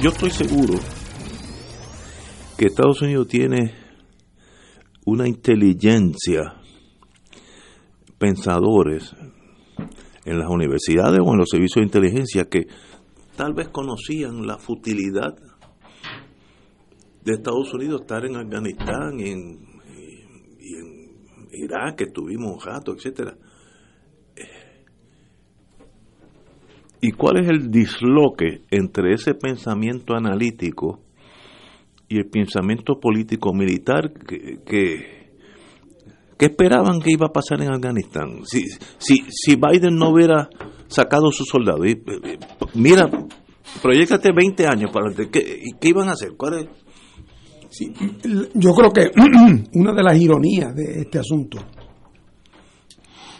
Yo, estoy seguro que Estados Unidos tiene una inteligencia, pensadores en las universidades o en los servicios de inteligencia que tal vez conocían la futilidad de Estados Unidos estar en Afganistán y en, y Irak, que estuvimos un rato, etcétera. ¿Y cuál es el disloque entre ese pensamiento analítico y el pensamiento político militar que, que, esperaban que iba a pasar en Afganistán? Si, si, si Biden no hubiera sacado sus soldados, y, eh, mira, proyectate 20 años para ¿qué, ¿qué iban a hacer? ¿Cuál es? Yo creo que una de las ironías de este asunto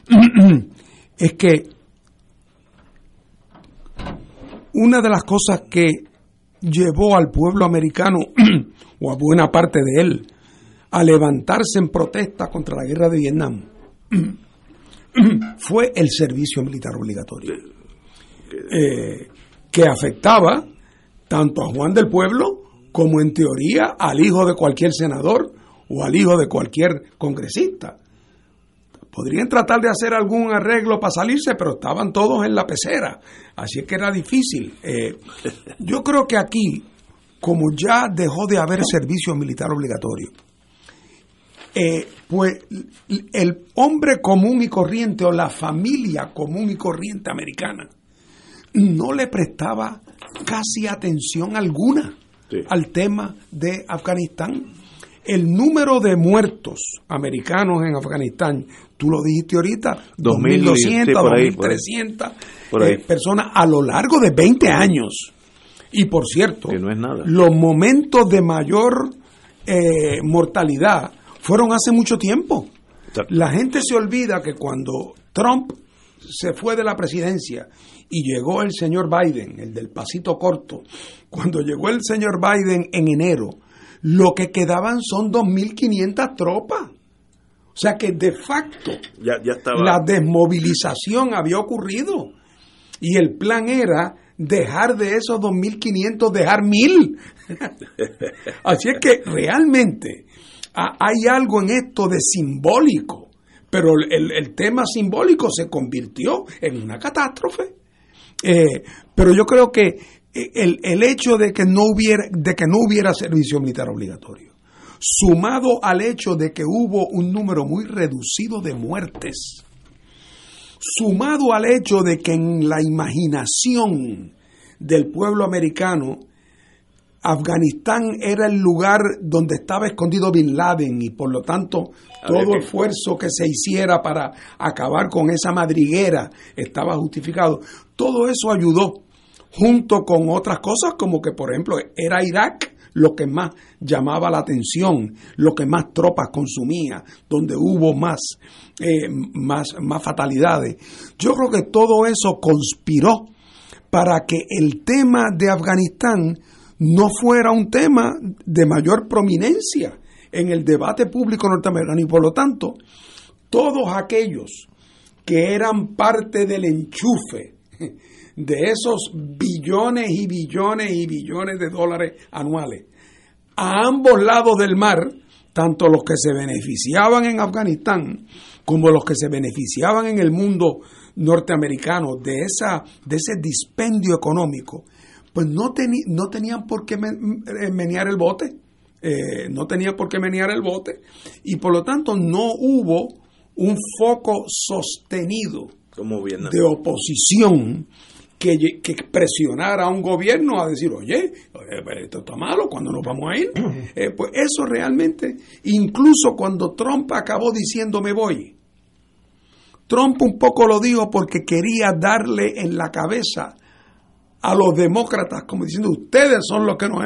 es que una de las cosas que llevó al pueblo americano, o a buena parte de él, a levantarse en protesta contra la guerra de Vietnam, fue el servicio militar obligatorio, eh, que afectaba tanto a Juan del Pueblo como en teoría al hijo de cualquier senador o al hijo de cualquier congresista. Podrían tratar de hacer algún arreglo para salirse, pero estaban todos en la pecera, así es que era difícil. Eh, yo creo que aquí, como ya dejó de haber servicio militar obligatorio, eh, pues el hombre común y corriente o la familia común y corriente americana no le prestaba casi atención alguna al tema de Afganistán. El número de muertos americanos en Afganistán, tú lo dijiste ahorita, 2.200, 2.300 eh, personas a lo largo de 20 años. Y por cierto, los momentos de mayor eh, mortalidad fueron hace mucho tiempo. La gente se olvida que cuando Trump se fue de la presidencia y llegó el señor Biden, el del pasito corto, cuando llegó el señor Biden en enero, lo que quedaban son 2.500 tropas. O sea que de facto la desmovilización había ocurrido y el plan era dejar de esos 2.500, dejar mil. Así es que realmente hay algo en esto de simbólico, pero el, el tema simbólico se convirtió en una catástrofe. Eh, pero yo creo que eh, el, el, hecho de que, no hubiera, de que no hubiera servicio militar obligatorio, sumado al hecho de que hubo un número muy reducido de muertes, sumado al hecho de que en la imaginación del pueblo americano, Afganistán era el lugar donde estaba escondido Bin Laden y por lo tanto todo esfuerzo que se hiciera para acabar con esa madriguera estaba justificado. Todo eso ayudó, junto con otras cosas como que, por ejemplo, era Irak lo que más llamaba la atención, lo que más tropas consumía, donde hubo más, eh, más, más fatalidades. Yo creo que todo eso conspiró para que el tema de Afganistán no fuera un tema de mayor prominencia en el debate público norteamericano y por lo tanto todos aquellos que eran parte del enchufe de esos billones y billones y billones de dólares anuales a ambos lados del mar, tanto los que se beneficiaban en Afganistán como los que se beneficiaban en el mundo norteamericano de, esa, de ese dispendio económico, pues no, no tenían por qué eh, menear el bote, eh, no tenían por qué menear el bote, y por lo tanto no hubo un foco sostenido de oposición que, que, presionara a un gobierno a decir, oye, esto está malo, cuando nos vamos a ir? Eh, pues eso realmente, incluso cuando Trump acabó diciendo me voy, Trump un poco lo dijo porque quería darle en la cabeza a los demócratas, como diciendo, ustedes son los que nos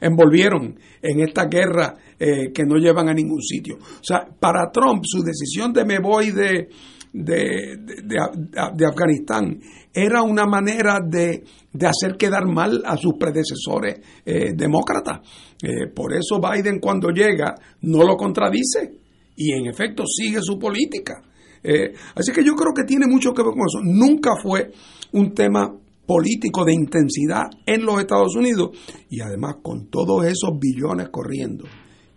envolvieron en esta guerra eh, que no llevan a ningún sitio. O sea, para Trump su decisión de me voy de, de, de, Afganistán era una manera de, hacer quedar mal a sus predecesores eh, demócratas. Eh, por eso Biden cuando llega no lo contradice y en efecto sigue su política. Eh, así que yo creo que tiene mucho que ver con eso. Nunca fue un tema político de intensidad en los Estados Unidos y además con todos esos billones corriendo,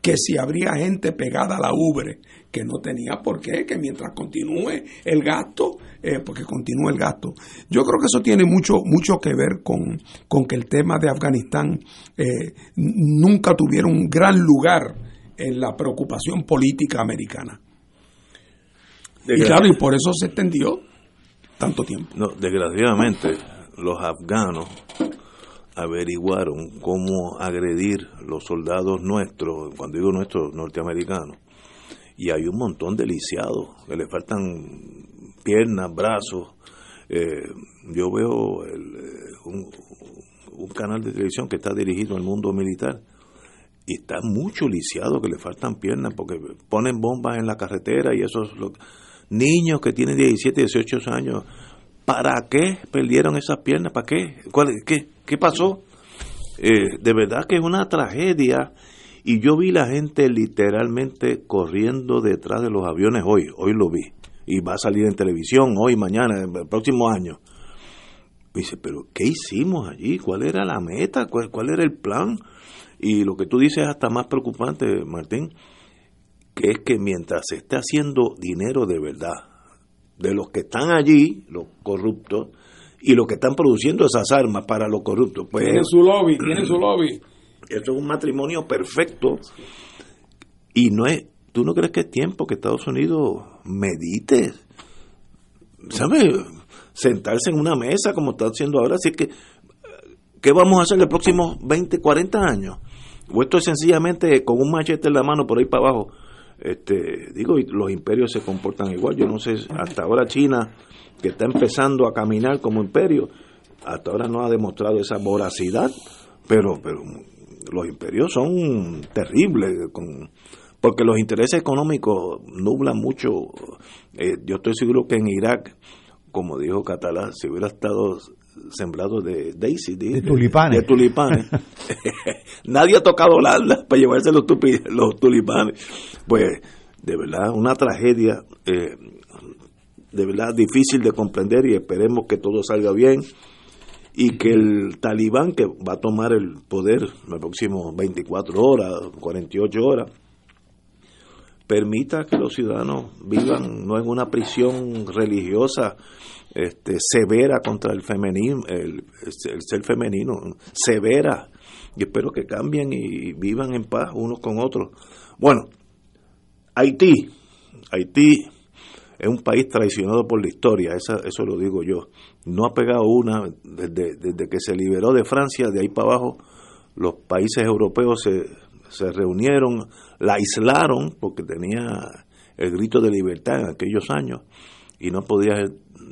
que si habría gente pegada a la ubre que no tenía por qué, que mientras continúe el gasto, eh, porque continúe el gasto. Yo creo que eso tiene mucho, mucho que ver con, con que el tema de Afganistán eh, nunca tuviera un gran lugar en la preocupación política americana. Y claro, y por eso se extendió tanto tiempo. No, desgraciadamente, los afganos averiguaron cómo agredir los soldados nuestros, cuando digo nuestros norteamericanos, y hay un montón de lisiados que le faltan piernas, brazos. Eh, yo veo eh, un, canal de televisión que está dirigido al mundo militar y está mucho lisiado que le faltan piernas porque ponen bombas en la carretera y esos niños que tienen 17, 18 años, ¿para qué perdieron esas piernas? ¿Para qué? ¿Cuál, qué, qué pasó? Eh, de verdad que es una tragedia y yo vi la gente literalmente corriendo detrás de los aviones hoy, hoy lo vi y va a salir en televisión hoy, mañana, el próximo año. dice, pero ¿qué hicimos allí? ¿Cuál era la meta? ¿Cuál, ¿Cuál era el plan? Y lo que tú dices es hasta más preocupante, Martín, que es que mientras se esté haciendo dinero de verdad, de los que están allí, los corruptos, y los que están produciendo esas armas para los corruptos. Pues, tiene su lobby, tiene su lobby. Eso es un matrimonio perfecto. Y no es, ¿tú no crees que es tiempo que Estados Unidos medite? ¿Sabes? Sentarse en una mesa como está haciendo ahora. Así que, ¿qué vamos a hacer los próximos 20, 40 años? O esto es sencillamente con un machete en la mano por ahí para abajo. Este, digo, los imperios se comportan igual. Yo no sé, hasta ahora China, que está empezando a caminar como imperio, hasta ahora no ha demostrado esa voracidad, pero, pero los imperios son terribles, con, porque los intereses económicos nublan mucho. Eh, yo estoy seguro que en Irak, como dijo Catalá, si hubiera estado sembrado de daisy, de, tulipanes. De tulipanes. Nadie ha tocado la para llevarse los, los tulipanes. Pues, de verdad, una tragedia, eh, de verdad difícil de comprender y esperemos que todo salga bien y que el talibán que va a tomar el poder en los próximos 24 horas, 48 horas, permita que los ciudadanos vivan no en una prisión religiosa este, severa contra el femenino, el, el, ser femenino, severa, y espero que cambien y vivan en paz unos con otros. Bueno, Haití, Haití es un país traicionado por la historia, eso, eso lo digo yo. No ha pegado una, desde, desde que se liberó de Francia, de ahí para abajo, los países europeos se, se reunieron, la aislaron porque tenía el grito de libertad en aquellos años y no podía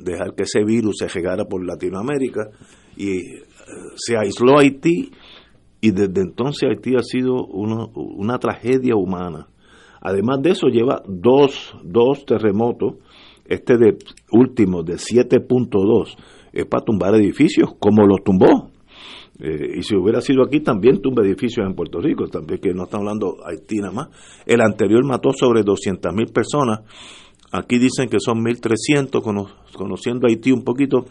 dejar que ese virus se llegara por Latinoamérica y se aisló Haití y desde entonces Haití ha sido uno, una tragedia humana. Además de eso lleva dos, dos terremotos, este de último de 7.2, es para tumbar edificios como los tumbó. Eh, y si hubiera sido aquí, también tumba edificios en Puerto Rico, también que no estamos hablando Haití nada más. El anterior mató sobre 200 mil personas Aquí dicen que son 1.300, conociendo Haití un poquito,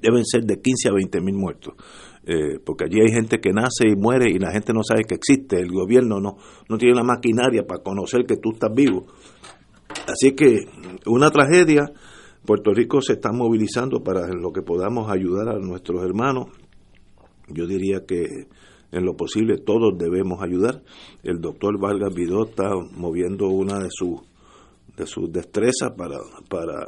deben ser de 15 a 20 mil muertos. Eh, porque allí hay gente que nace y muere y la gente no sabe que existe. El gobierno no, no tiene la maquinaria para conocer que tú estás vivo. Así que una tragedia. Puerto Rico se está movilizando para lo que podamos ayudar a nuestros hermanos. Yo diría que en lo posible todos debemos ayudar. El doctor Vargas Vidó está moviendo una de sus de sus destrezas para, para,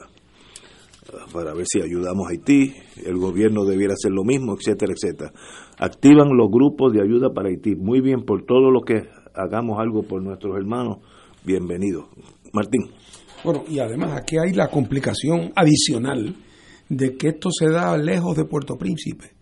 para ver si ayudamos a Haití, el gobierno debiera hacer lo mismo, etcétera, etcétera. Activan los grupos de ayuda para Haití. Muy bien, por todo lo que hagamos algo por nuestros hermanos, bienvenido. Martín. Bueno, y además aquí hay la complicación adicional de que esto se da lejos de Puerto Príncipe.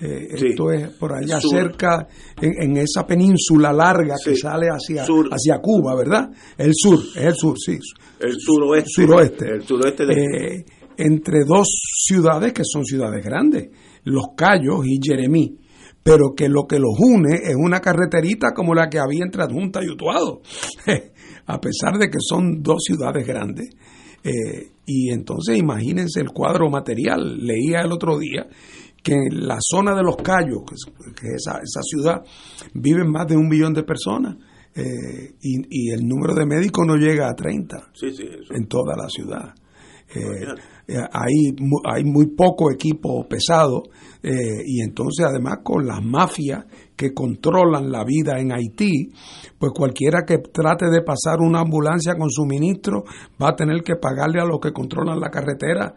Eh, Esto es por allá cerca, en, esa península larga que sale hacia, hacia Cuba, ¿verdad? El sur, es el sur, sí. El suroeste. Suroeste. El suroeste eh, entre dos ciudades que son ciudades grandes, Los Cayos y Jeremí, pero que lo que los une es una carreterita como la que había entre Adjunta y Utuado, a pesar de que son dos ciudades grandes. Eh, y entonces imagínense el cuadro material. Leía el otro día que en la zona de los Cayos, que es esa, esa ciudad, viven más de un millón de personas. Eh, y, el número de médicos no llega a 30 en toda la ciudad. Eh, eh, hay, hay muy poco equipo pesado y entonces además con las mafias que controlan la vida en Haití, pues cualquiera que trate de pasar una ambulancia con suministro va a tener que pagarle a los que controlan la carretera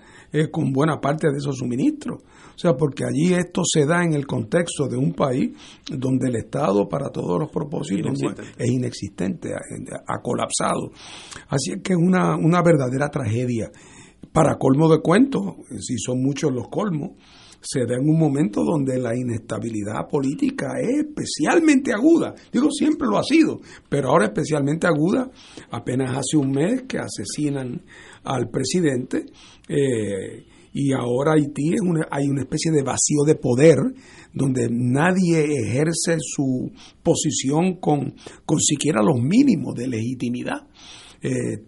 con buena parte de esos suministros. O sea, porque allí esto se da en el contexto de un país donde el Estado para todos los propósitos es inexistente, ha, colapsado. Así es que es una, una verdadera tragedia. Para colmo de cuentos, si son muchos los colmos, se da en un momento donde la inestabilidad política es especialmente aguda. Digo, siempre lo ha sido, pero ahora especialmente aguda. Apenas hace un mes que asesinan al presidente eh, y ahora Haití es una, hay una especie de vacío de poder donde nadie ejerce su posición con, con siquiera los mínimos de legitimidad. Eh,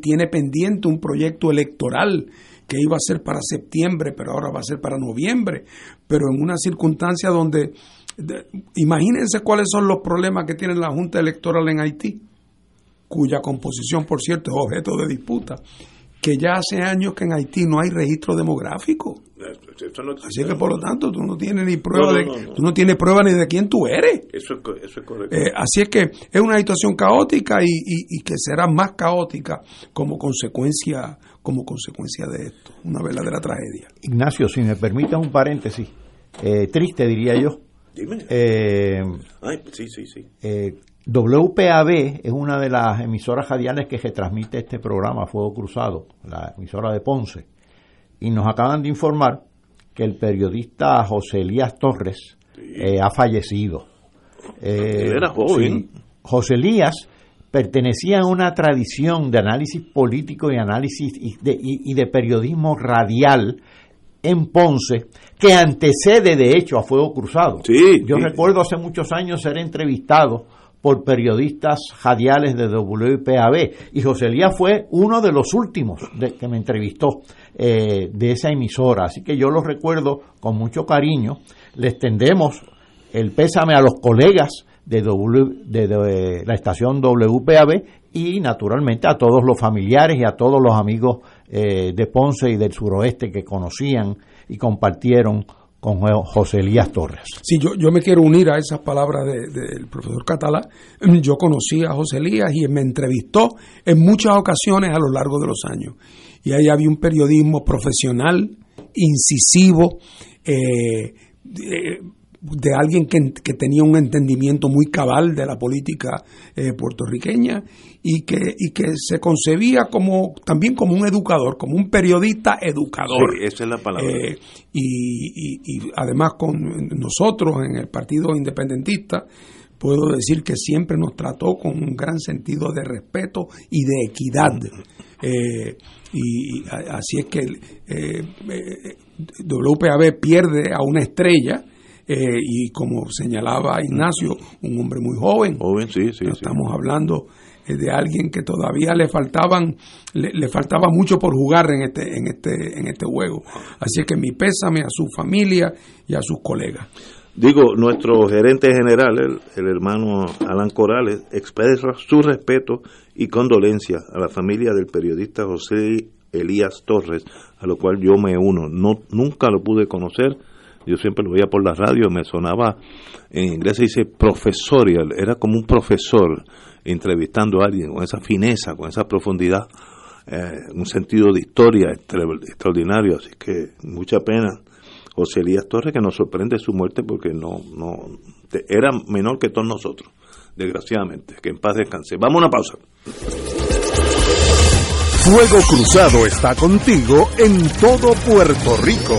tiene pendiente un proyecto electoral que iba a ser para septiembre, pero ahora va a ser para noviembre, pero en una circunstancia donde, imagínense cuáles son los problemas que tiene la Junta Electoral en Haití, cuya composición, por cierto, es objeto de disputa, que ya hace años que en Haití no hay registro demográfico. Así que por lo tanto tú no tienes ni prueba de tú no tienes prueba ni de quién tú eres. Eso es, eso es correcto. Eh, así es que es una situación caótica y, y, que será más caótica como consecuencia como consecuencia de esto, una verdadera tragedia. Ignacio, si me permitas un paréntesis, eh, triste diría yo. Dime. Eh, Ay, sí, sí, sí. WPAB es una de las emisoras radiales que se transmite este programa Fuego Cruzado, la emisora de Ponce. Y nos acaban de informar que el periodista José Elías Torres eh, ha fallecido. Eh, era joven. José Elías pertenecía a una tradición de análisis político y análisis y de, y de periodismo radial en Ponce que antecede de hecho a Fuego Cruzado. Sí, Yo sí. recuerdo hace muchos años ser entrevistado por periodistas radiales de WPAB y José Elías fue uno de los últimos de, que me entrevistó eh, de esa emisora, así que yo lo recuerdo con mucho cariño. Le extendemos el pésame a los colegas de, w, de, de la estación WPAB y naturalmente a todos los familiares y a todos los amigos eh, de Ponce y del suroeste que conocían y compartieron con José Elías Torres. Sí, yo, yo me quiero unir a esas palabras del de, profesor Catalá. Yo conocí a José Elías y me entrevistó en muchas ocasiones a lo largo de los años. Y ahí había un periodismo profesional, incisivo, eh, de alguien que, que, tenía un entendimiento muy cabal de la política eh, puertorriqueña y que, y que se concebía como también como un educador, como un periodista educador. Sí, esa es la palabra. Eh, y, y, y, además con nosotros en el Partido Independentista, puedo decir que siempre nos trató con un gran sentido de respeto y de equidad. Eh, y así es que eh, WPAB pierde a una estrella eh, y como señalaba Ignacio, un hombre muy joven. Joven, sí, sí. Estamos sí. hablando eh, de alguien que todavía le faltaban, le, le, faltaba mucho por jugar en este, en este, en este juego. Así que mi pésame a su familia y a sus colegas. Digo, nuestro gerente general, el, el hermano Alan Corales, expresa su respeto y condolencia a la familia del periodista José Elías Torres, a lo cual yo me uno. No, nunca lo pude conocer, yo siempre lo veía por la radio, me sonaba, en inglés se dice profesorial, era como un profesor entrevistando a alguien con esa fineza, con esa profundidad, eh, un sentido de historia extraordinario, así que mucha pena. José Elías Torres, que nos sorprende su muerte porque no, no era menor que todos nosotros, desgraciadamente. Que en paz descanse. Vamos a una pausa. Fuego Cruzado está contigo en todo Puerto Rico.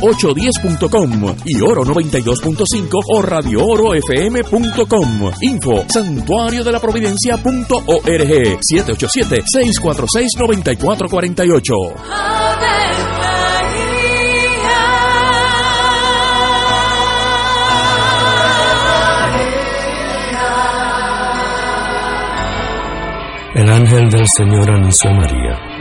810.com y Oro 92.5 o Radio Oro FM.com. Info santuario de la providencia.org 787 646 9448. El ángel del Señor anunció María.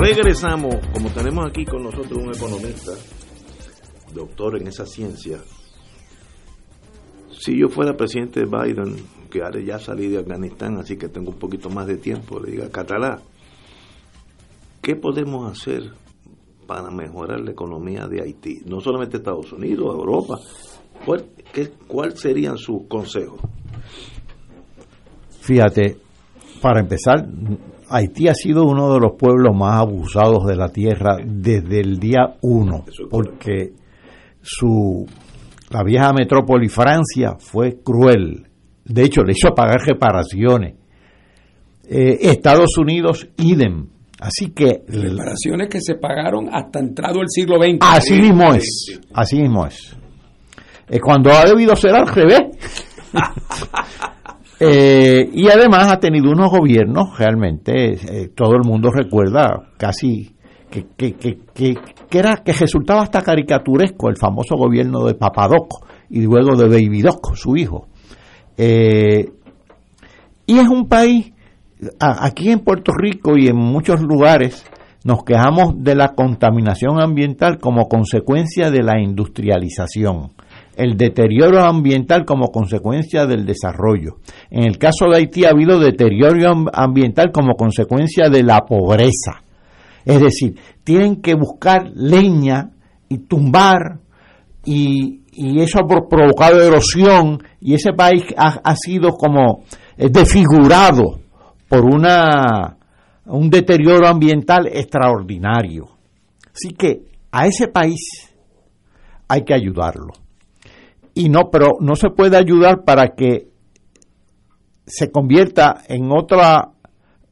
Regresamos, como tenemos aquí con nosotros un economista, doctor en esa ciencia. Si yo fuera presidente Biden, que ahora ya salí de Afganistán, así que tengo un poquito más de tiempo, le diga, Catalá, ¿qué podemos hacer para mejorar la economía de Haití? No solamente Estados Unidos, Europa. ¿Cuál, qué, cuál serían sus consejos? Fíjate, para empezar, Haití ha sido uno de los pueblos más abusados de la tierra desde el día uno, porque su la vieja metrópoli Francia fue cruel. De hecho, le hizo pagar reparaciones. Eh, Estados Unidos, idem. Así que reparaciones que se pagaron hasta entrado el siglo XX. Así mismo es, así mismo es. Eh, cuando ha debido ser al revés. Eh, y además ha tenido unos gobiernos, realmente, eh, todo el mundo recuerda casi que, que, que, que, era que resultaba hasta caricaturesco el famoso gobierno de Papadoc y luego de Baby Doc, su hijo. Eh, y es un país, aquí en Puerto Rico y en muchos lugares, nos quejamos de la contaminación ambiental como consecuencia de la industrialización, el deterioro ambiental como consecuencia del desarrollo. En el caso de Haití ha habido deterioro am- ambiental como consecuencia de la pobreza. Es decir, tienen que buscar leña y tumbar y, eso ha pro- provocado erosión y ese país ha, ha sido como eh, desfigurado por una un deterioro ambiental extraordinario. Así que a ese país hay que ayudarlo. Y no, pero no se puede ayudar para que se convierta en otra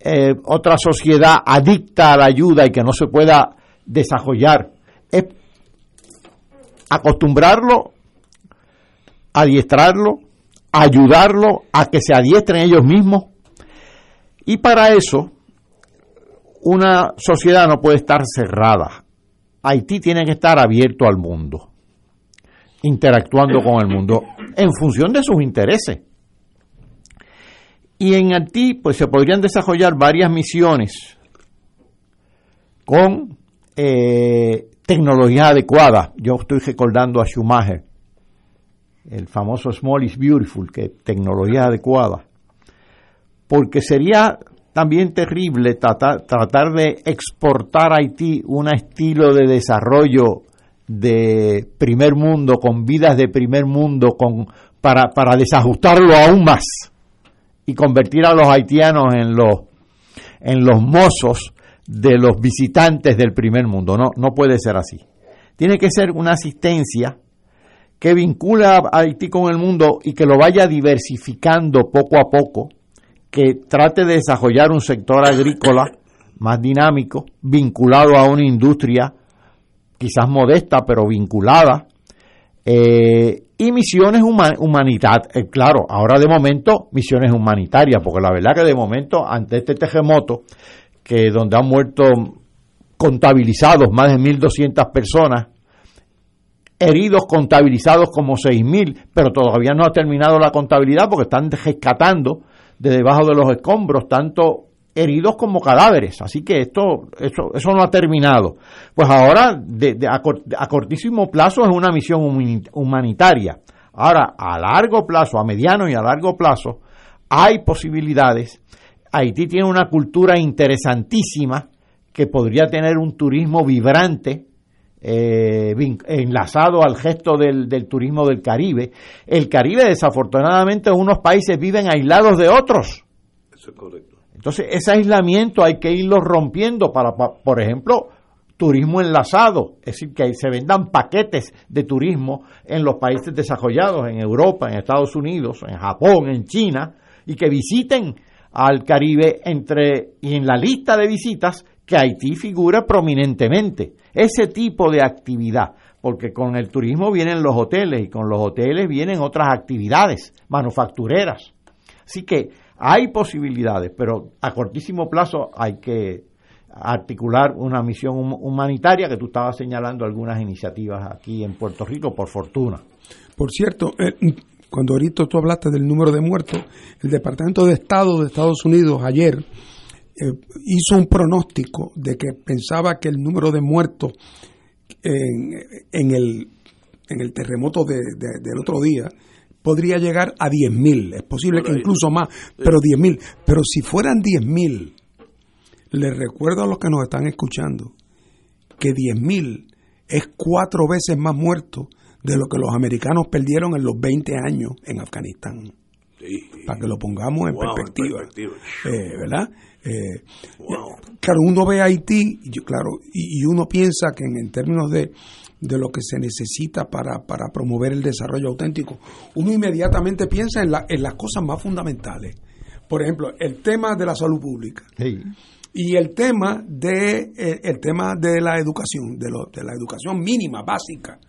eh, otra sociedad adicta a la ayuda y que no se pueda desarrollar. Es acostumbrarlo, adiestrarlo, ayudarlo a que se adiestren ellos mismos Y para eso, una sociedad no puede estar cerrada. Haití tiene que estar abierto al mundo, interactuando con el mundo en función de sus intereses. Y en Haití, pues se podrían desarrollar varias misiones con eh, tecnología adecuada. Yo estoy recordando a Schumacher, el famoso Small is Beautiful, que tecnología adecuada. Porque sería también terrible tratar, tratar de exportar a Haití un estilo de desarrollo de primer mundo, con vidas de primer mundo, con, para, para desajustarlo aún más y convertir a los haitianos en los, en los mozos de los visitantes del primer mundo. No, no puede ser así. Tiene que ser una asistencia que vincula a Haití con el mundo y que lo vaya diversificando poco a poco, que trate de desarrollar un sector agrícola más dinámico, vinculado a una industria quizás modesta, pero vinculada, eh, y misiones humanitarias, eh, claro, ahora de momento misiones humanitarias, porque la verdad que de momento ante este terremoto, que donde han muerto contabilizados más de 1.200 personas, heridos contabilizados como 6.000, pero todavía no ha terminado la contabilidad porque están rescatando de debajo de los escombros tanto heridos como cadáveres. Así que esto, eso, eso no ha terminado. Pues ahora, de, a, cortísimo plazo, es una misión humanitaria. Ahora, a largo plazo, a mediano y a largo plazo, hay posibilidades. Haití tiene una cultura interesantísima que podría tener un turismo vibrante, eh, enlazado al gesto del, del, turismo del Caribe. El Caribe, desafortunadamente, unos países viven aislados de otros. Eso es correcto. Entonces, ese aislamiento hay que irlo rompiendo para, por ejemplo, turismo enlazado, es decir, que se vendan paquetes de turismo en los países desarrollados, en Europa, en Estados Unidos, en Japón, en China, y que visiten al Caribe entre y en la lista de visitas que Haití figura prominentemente. Ese tipo de actividad, porque con el turismo vienen los hoteles y con los hoteles vienen otras actividades manufactureras. Así que hay posibilidades, pero a cortísimo plazo hay que articular una misión humanitaria que tú estabas señalando algunas iniciativas aquí en Puerto Rico, por fortuna. Por cierto, eh, cuando ahorita tú hablaste del número de muertos, el Departamento de Estado de Estados Unidos ayer eh, hizo un pronóstico de que pensaba que el número de muertos en, en, el, en el terremoto de, del otro día podría llegar a 10.000. Es posible que incluso más, pero 10.000. Pero si fueran 10.000, les recuerdo a los que nos están escuchando que 10.000 es cuatro veces más muertos de lo que los americanos perdieron en los 20 años en Afganistán. Para que lo pongamos en perspectiva. Eh, ¿Verdad? Eh, claro, uno ve a Haití, y, claro, y, uno piensa que en términos de de lo que se necesita para, para promover el desarrollo auténtico, uno inmediatamente piensa en, la, en las cosas más fundamentales. Por ejemplo, el tema de la salud pública. Y el tema de eh, el tema de la educación, de, lo, de la educación mínima, básica,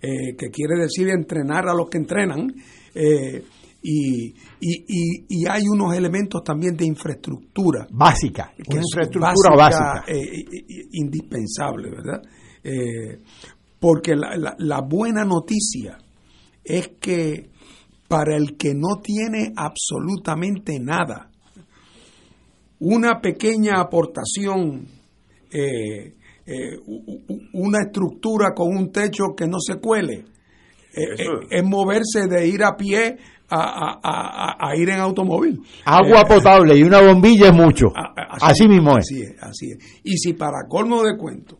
eh, que quiere decir entrenar a los que entrenan. Eh, y, y, y, hay unos elementos también de infraestructura. Básica, infraestructura básica. indispensable, ¿verdad? Porque la, la, buena noticia es que para el que no tiene absolutamente nada, una pequeña aportación, eh, eh, una estructura con un techo que no se cuele, eh, es moverse de ir a pie a, ir en automóvil. Agua potable y una bombilla es mucho. Así, mismo es. Así es, así es. Y si para colmo de cuento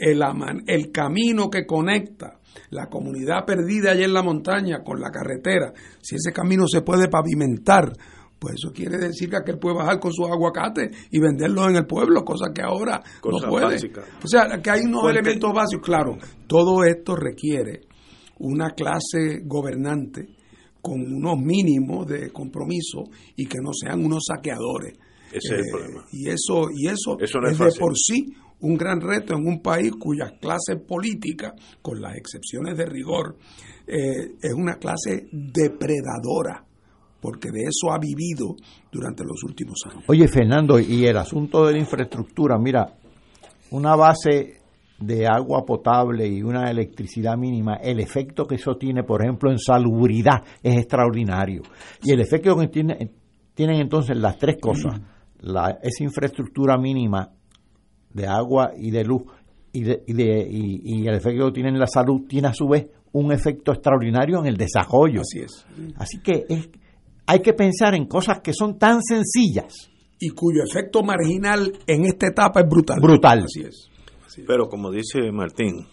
el, el camino que conecta la comunidad perdida allá en la montaña con la carretera, si ese camino se puede pavimentar, pues eso quiere decir que aquel puede bajar con sus aguacates y venderlos en el pueblo, cosa que ahora no puede. O sea, que hay unos elementos básicos. Claro, todo esto requiere una clase gobernante con unos mínimos de compromiso y que no sean unos saqueadores. Ese es el eh, problema. Y eso, y eso, es, de por sí un gran reto en un país cuya clase política, con las excepciones de rigor, eh, es una clase depredadora porque de eso ha vivido durante los últimos años. Oye, Fernando, y el asunto de la infraestructura, mira, una base de agua potable y una electricidad mínima, el efecto que eso tiene, por ejemplo, en salubridad es extraordinario. Y el efecto que tiene, tienen entonces las tres cosas, la, esa infraestructura mínima de agua y de luz y, de, y, de, y, y el efecto que tiene en la salud tiene a su vez un efecto extraordinario en el desarrollo. Así es. Así que es, hay que pensar en cosas que son tan sencillas. Y cuyo efecto marginal en esta etapa es brutal. Brutal. Así es. Pero como dice Martín,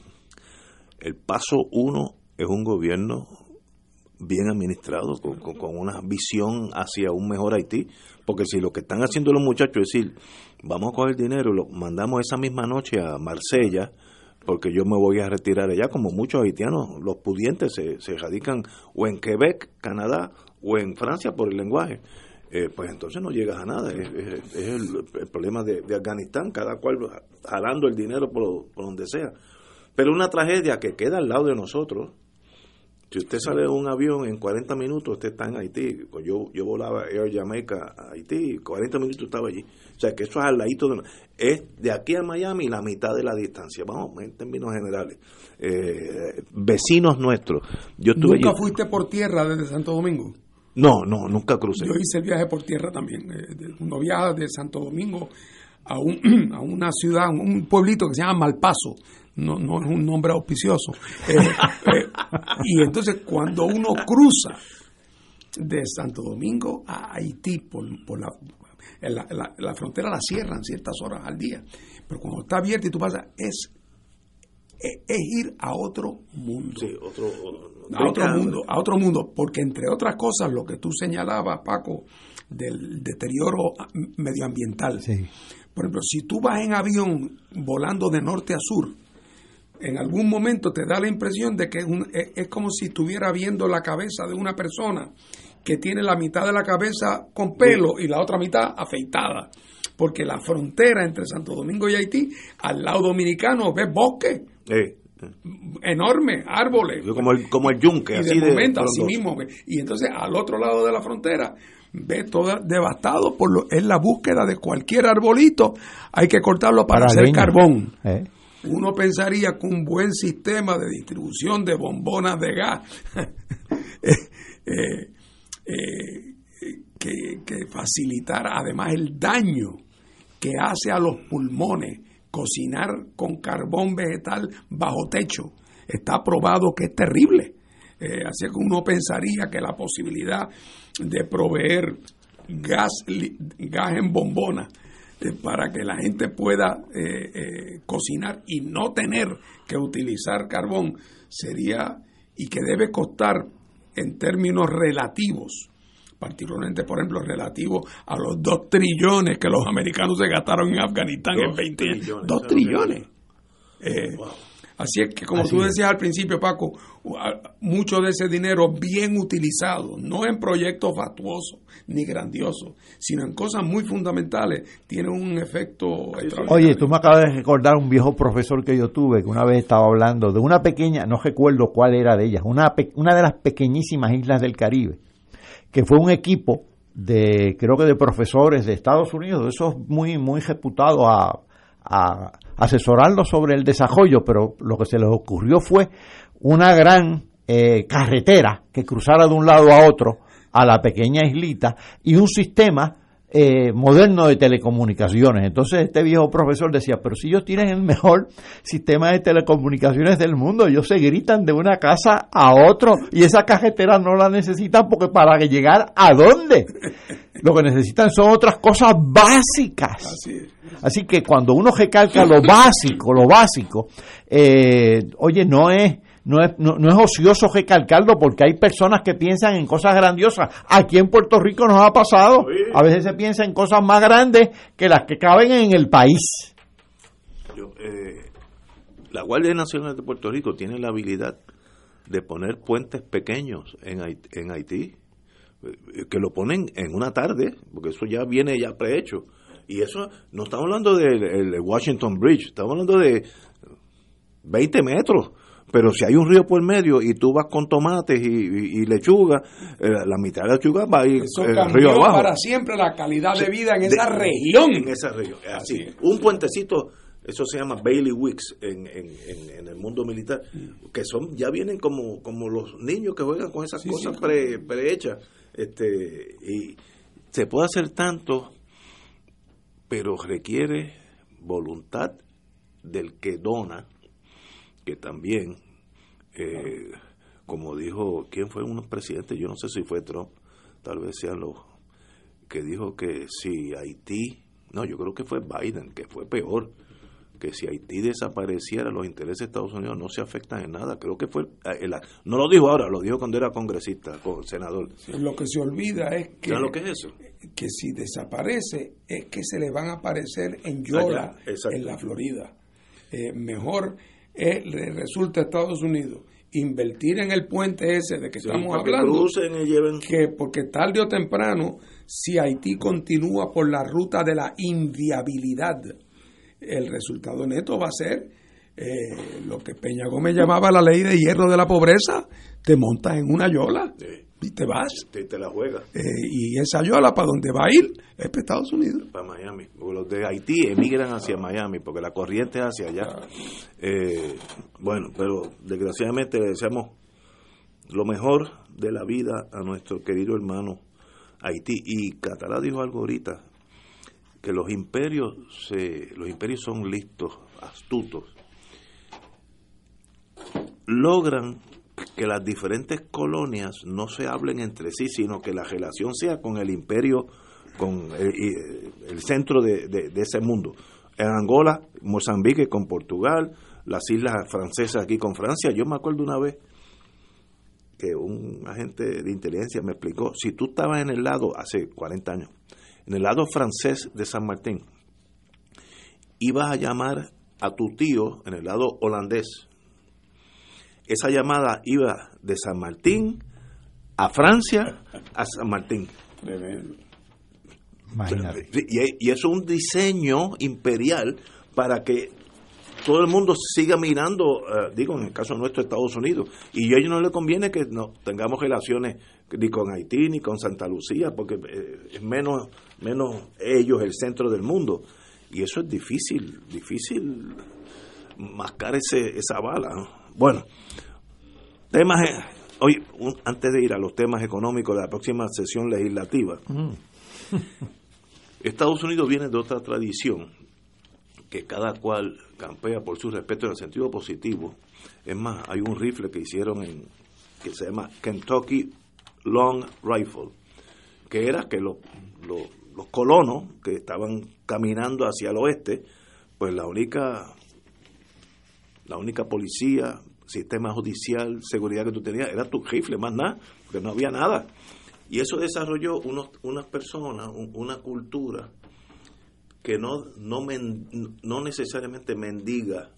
el paso uno es un gobierno bien administrado, con, con, con, una visión hacia un mejor Haití, porque si lo que están haciendo los muchachos es decir, vamos a coger dinero, lo mandamos esa misma noche a Marsella, porque yo me voy a retirar allá, como muchos haitianos, los pudientes se, se radican o en Quebec, Canadá, o en Francia por el lenguaje. Eh, pues entonces no llegas a nada. Es, el, problema de, de, Afganistán, cada cual jalando el dinero por, por, donde sea. Pero una tragedia que queda al lado de nosotros. Si usted sale de un avión en 40 minutos, usted está en Haití. Yo, yo volaba Air Jamaica a Haití, 40 minutos estaba allí. O sea que eso es al ladito de. Es de aquí a Miami la mitad de la distancia, vamos, en términos generales. Eh, vecinos nuestros. Yo estuve ¿Nunca allí. fuiste por tierra desde Santo Domingo? No, no, nunca crucé. Yo hice el viaje por tierra también. Uno viaja de Santo Domingo a, un, a una ciudad, un pueblito que se llama Malpaso. No, no es un nombre auspicioso. Eh, eh, y entonces cuando uno cruza de Santo Domingo a Haití por, por la, la, la, la, frontera la cierran ciertas horas al día. Pero cuando está abierta y tú pasas, es, es, es ir a otro mundo. Sí, otro, a otro mundo, a otro mundo, porque entre otras cosas lo que tú señalabas, Paco, del deterioro medioambiental. Sí. Por ejemplo, si tú vas en avión volando de norte a sur, en algún momento te da la impresión de que es, un, es, es, como si estuviera viendo la cabeza de una persona que tiene la mitad de la cabeza con pelo y la otra mitad afeitada. Porque la frontera entre Santo Domingo y Haití, al lado dominicano, ves bosque. Sí enorme, árboles. Como el, como el yunque, y así de momento, así mismo. Y entonces al otro lado de la frontera, ves todo devastado, por lo, es la búsqueda de cualquier arbolito, hay que cortarlo para, para hacer leña. carbón. ¿Eh? Uno pensaría que un buen sistema de distribución de bombonas de gas eh, eh, que, que facilitara además el daño que hace a los pulmones cocinar con carbón vegetal bajo techo. Está probado que es terrible. Eh, así que uno pensaría que la posibilidad de proveer gas, gas en bombona eh, para que la gente pueda eh, eh, cocinar y no tener que utilizar carbón sería y que debe costar en términos relativos particularmente, por ejemplo, relativo a los dos trillones que los americanos se gastaron en Afganistán dos en 20 años. Trillones, dos trillones. Eh, wow. Así es que, como así tú decías es. al principio, Paco, mucho de ese dinero bien utilizado, no en proyectos fatuosos ni grandiosos, sino en cosas muy fundamentales, tiene un efecto Oye, tú me acabas de recordar un viejo profesor que yo tuve, que una vez estaba hablando de una pequeña, no recuerdo cuál era de ellas, una, una de las pequeñísimas islas del Caribe, que fue un equipo de, creo que de profesores de Estados Unidos, de esos muy, muy reputados a, a asesorarlos sobre el desarrollo, pero lo que se les ocurrió fue una gran eh, carretera que cruzara de un lado a otro a la pequeña islita y un sistema eh, moderno de telecomunicaciones. Entonces este viejo profesor decía, pero si ellos tienen el mejor sistema de telecomunicaciones del mundo, ellos se gritan de una casa a otro y esa carretera no la necesitan porque para llegar a dónde. Lo que necesitan son otras cosas básicas. Así, Así que cuando uno recalca lo básico, lo básico, eh, oye, no es no es, no, no, es ocioso recalcarlo porque hay personas que piensan en cosas grandiosas. Aquí en Puerto Rico nos ha pasado. A veces se piensa en cosas más grandes que las que caben en el país. Yo, eh, la Guardia Nacional de Puerto Rico tiene la habilidad de poner puentes pequeños en Haití, en Haití que lo ponen en una tarde, porque eso ya viene ya prehecho. Y eso, no estamos hablando del de Washington Bridge, estamos hablando de 20 metros Pero si hay un río por medio y tú vas con tomates y, y- y lechuga, eh, la mitad de la lechuga va a ir Eso eh, cambió río abajo. para siempre la calidad de vida en de- esa región. En esa región, así. Un puentecito, eso se llama Bailey Wicks en, en, en, en el mundo militar, que son ya vienen como, como los niños que juegan con esas cosas sí. pre- prehechas. Este, y se puede hacer tanto, pero requiere voluntad del que dona, que también, eh, como dijo, ¿quién fue un presidente? Yo no sé si fue Trump, tal vez sean los que dijo que si Haití, no, yo creo que fue Biden, que fue peor, que si Haití desapareciera, los intereses de Estados Unidos no se afectan en nada. Creo que fue, eh, el- no lo dijo ahora, lo dijo cuando era congresista, co- senador. Lo que se olvida es que, ¿Sabes lo que es eso? que si desaparece es que se le van a aparecer en Yola, Allá, en la Florida. Eh, mejor eh, le resulta a Estados Unidos invertir en el puente ese de que Sí, estamos que hablando, lleven- que porque tarde o temprano, si Haití continúa por la ruta de la inviabilidad, el resultado neto va a ser eh, lo que Peña Gómez llamaba la ley de hierro de la pobreza, te montas en una yola y te vas. Te, te la juega Eh, y esa yola para donde va a ir es para Estados Unidos. para Miami. Los de Haití emigran hacia Miami porque la corriente es hacia allá. Eh, bueno, pero desgraciadamente le deseamos lo mejor de la vida a nuestro querido hermano Haití. Y Catalá dijo algo ahorita, que los imperios, se, los imperios son listos, astutos. Logran que las diferentes colonias no se hablen entre sí, sino que la relación sea con el imperio, con el, y- el centro de, de- de ese mundo. En Angola, Mozambique con Portugal, las islas francesas aquí con Francia. Yo me acuerdo una vez que un agente de inteligencia me explicó, si tú estabas en el lado, hace 40 años, en el lado francés de San Martín, ibas a llamar a tu tío en el lado holandés. Esa llamada iba de San Martín a Francia a San Martín. Imagínate. Y, y eso es un diseño imperial para que todo el mundo siga mirando, eh, digo, en el caso nuestro, Estados Unidos. Y a ellos no les conviene que no tengamos relaciones ni con Haití ni con Santa Lucía, porque eh, es menos, menos ellos el centro del mundo. Y eso es difícil, difícil mascar ese, esa bala. ¿no? Bueno, temas, eh, hoy, un- antes de ir a los temas económicos de la próxima sesión legislativa, Estados Unidos viene de otra tradición que cada cual campea por su respeto en el sentido positivo. Es más, hay un rifle que hicieron en que se llama Kentucky Long Rifle, que era que los, los, los colonos que estaban caminando hacia el oeste, pues la única la única policía, sistema judicial, seguridad que tú tenías era tu rifle, más nada, porque no había nada. Y eso desarrolló unos, unas personas, un- una cultura que no, no, men- no necesariamente mendiga,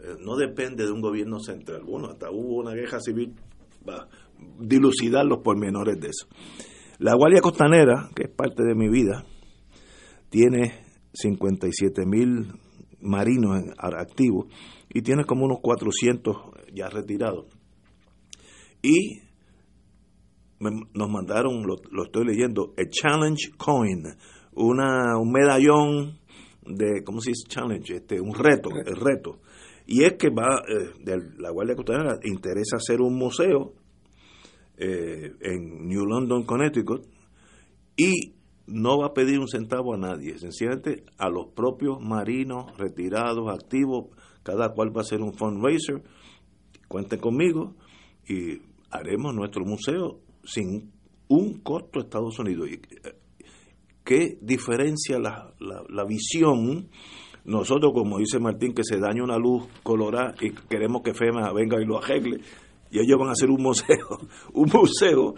eh, no depende de un gobierno central. Bueno, hasta hubo una guerra civil para dilucidar los pormenores de eso. La Guardia Costanera, que es parte de mi vida, tiene 57 mil marinos activos y tiene como unos 400 ya retirados. Y me- nos mandaron, lo, lo estoy leyendo, el Challenge Coin, una, un medallón de, ¿cómo se dice challenge? Este, un reto, el reto. Y es que va, eh, de la Guardia Costanera interesa hacer un museo eh, en New London, Connecticut, y no va a pedir un centavo a nadie, sencillamente a los propios marinos retirados, activos, cada cual va a hacer un fundraiser, cuenten conmigo y haremos nuestro museo sin un costo a Estados Unidos. Eh, ¿Qué diferencia la, la, la visión? Nosotros, como dice Martín, que se daña una luz colorada y queremos que FEMA venga y lo arregle, y ellos van a hacer un museo, un museo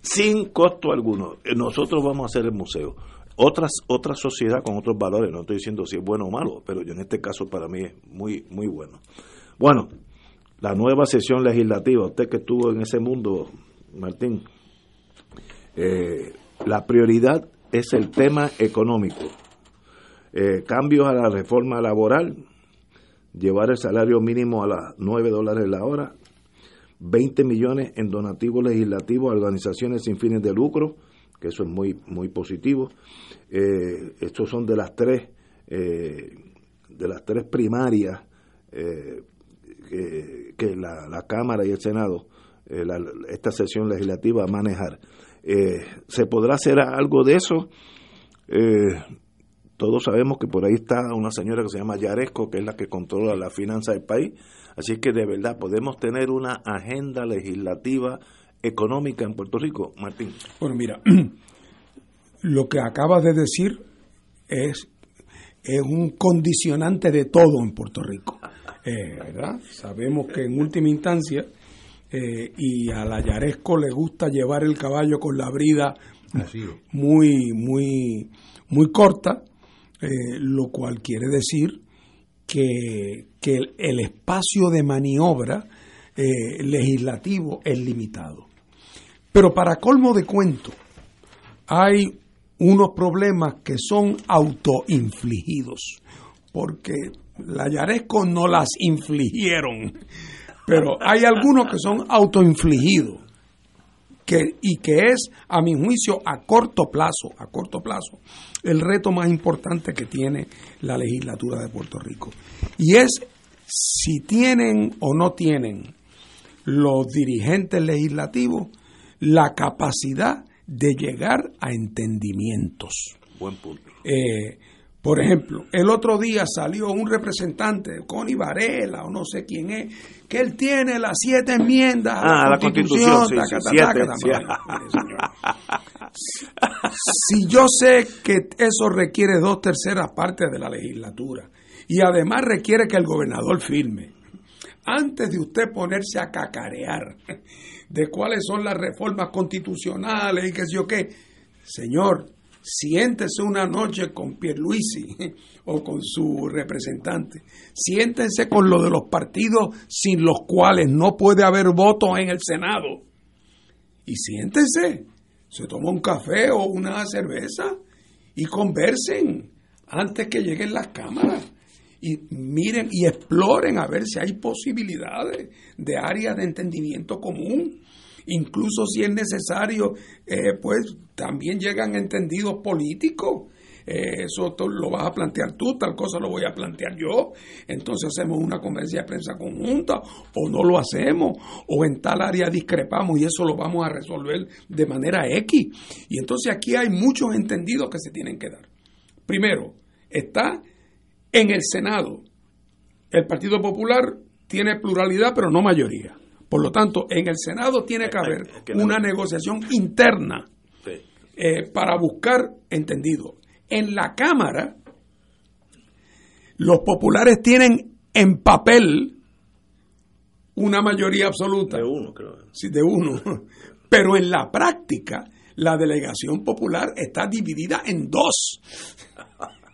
sin costo alguno. Eh, Nosotros vamos a hacer el museo. Otras, otra sociedad con otros valores, no estoy diciendo si es bueno o malo, pero yo en este caso para mí es muy, muy bueno. Bueno, la nueva sesión legislativa, usted que estuvo en ese mundo, Martín, eh, la prioridad es el tema económico. Eh, cambios a la reforma laboral, llevar el salario mínimo a las 9 dólares la hora, 20 millones en donativos legislativos a organizaciones sin fines de lucro, que eso es muy muy positivo. Eh, estos son de las tres de las tres primarias que, que la, Cámara y el Senado eh, la- esta sesión legislativa a manejar. Eh, ¿Se podrá hacer algo de eso? Eh, todos sabemos que por ahí está una señora que se llama Yaresco, que es la que controla la finanza del país. Así que de verdad podemos tener una agenda legislativa económica en Puerto Rico, Martín. Bueno, mira, lo que acabas de decir es, es un condicionante de todo en Puerto Rico. Eh, ¿verdad? Sabemos que en última instancia, eh, y a la Yaresco le gusta llevar el caballo con la brida muy, muy, muy corta, eh, lo cual quiere decir que, que el, el espacio de maniobra legislativo es limitado. Pero para colmo de cuento, hay unos problemas que son autoinfligidos, porque la Yaresco no las infligieron, pero hay algunos que son autoinfligidos que, y que es, a mi juicio, a corto plazo, a corto plazo, el reto más importante que tiene la legislatura de Puerto Rico. Y es si tienen o no tienen los dirigentes legislativos la capacidad de llegar a entendimientos. Buen punto. Eh, por ejemplo, el otro día salió un representante, Connie Varela o no sé quién es, que él tiene las siete enmiendas Ah, a la, Constitución. Si yo sé que eso requiere dos terceras partes de la legislatura y además requiere que el gobernador firme, antes de usted ponerse a cacarear de cuáles son las reformas constitucionales y qué sé yo qué, señor, siéntese una noche con Pierluisi o con su representante, siéntense con lo de los partidos sin los cuales no puede haber votos en el Senado. Y siéntense, se toma un café o una cerveza y conversen antes que lleguen las cámaras. Y miren y exploren a ver si hay posibilidades de áreas de entendimiento común. Incluso si es necesario, eh, pues también llegan entendidos políticos. Eh, eso lo vas a plantear tú, tal cosa lo voy a plantear yo. Entonces hacemos una conferencia de prensa conjunta o no lo hacemos o en tal área discrepamos y eso lo vamos a resolver de manera X. Y entonces aquí hay muchos entendidos que se tienen que dar. Primero, está en el Senado. El Partido Popular tiene pluralidad, pero no mayoría. Por lo tanto, en el Senado tiene que haber una negociación interna eh, para buscar entendido. En la Cámara, los populares tienen en papel una mayoría absoluta. De uno, creo. Sí, de uno. Pero en la práctica, la delegación popular está dividida en dos,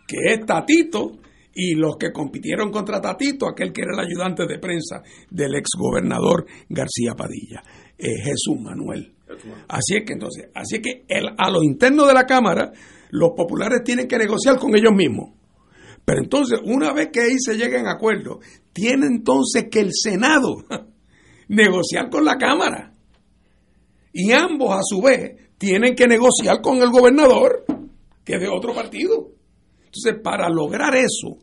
que es Tatito y los que compitieron contra Tatito, aquel que era el ayudante de prensa del exgobernador García Padilla, eh, Jesús Manuel. Así es que entonces, así es que el- a lo interno de la Cámara, los populares tienen que negociar con ellos mismos. Pero entonces, una vez que ahí se lleguen a acuerdo, tiene entonces que el Senado negociar con la Cámara. Y ambos, a su vez, tienen que negociar con el gobernador, que es de otro partido. Entonces, para lograr eso,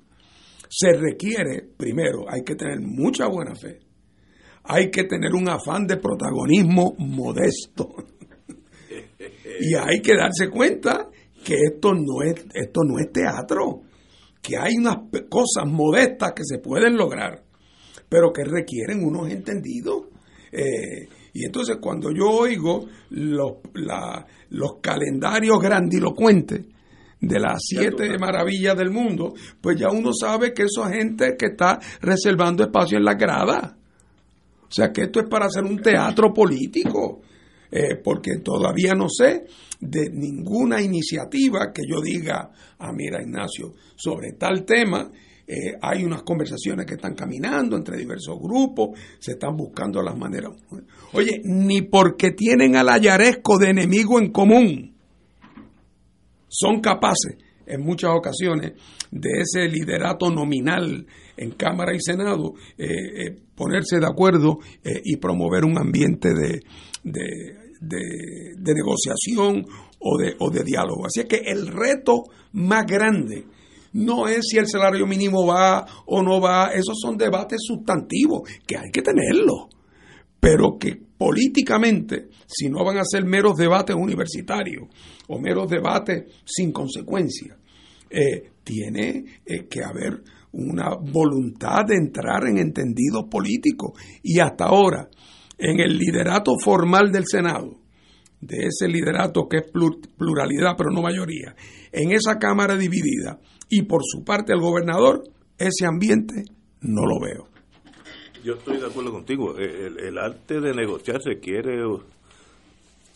se requiere, primero, hay que tener mucha buena fe. Hay que tener un afán de protagonismo modesto. y hay que darse cuenta que esto no es, esto no es teatro, que hay unas cosas modestas que se pueden lograr, pero que requieren unos entendidos. Eh, y entonces cuando yo oigo los, los calendarios grandilocuentes de las siete maravillas del mundo, pues ya uno sabe que eso es gente que está reservando espacio en la grada. O sea que esto es para hacer un teatro político, eh, porque todavía no sé de ninguna iniciativa que yo diga, ah, mira Ignacio, sobre tal tema, eh, hay unas conversaciones que están caminando entre diversos grupos, se están buscando las maneras. Oye, ni porque tienen al Ayaresco de enemigo en común, son capaces en muchas ocasiones de ese liderato nominal en Cámara y Senado, eh, eh, ponerse de acuerdo eh, y promover un ambiente de, de, de- negociación o de, o de diálogo. Así es que el reto más grande no es si el salario mínimo va o no va, esos son debates sustantivos que hay que tenerlos pero que políticamente, si no van a ser meros debates universitarios o meros debates sin consecuencias, eh, tiene eh, que haber una voluntad de entrar en entendidos políticos. Y hasta ahora, en el liderato formal del Senado, de ese liderato que es plur- pluralidad pero no mayoría, en esa Cámara dividida y por su parte el gobernador, ese ambiente no lo veo. Yo estoy de acuerdo contigo. El, el arte de negociar requiere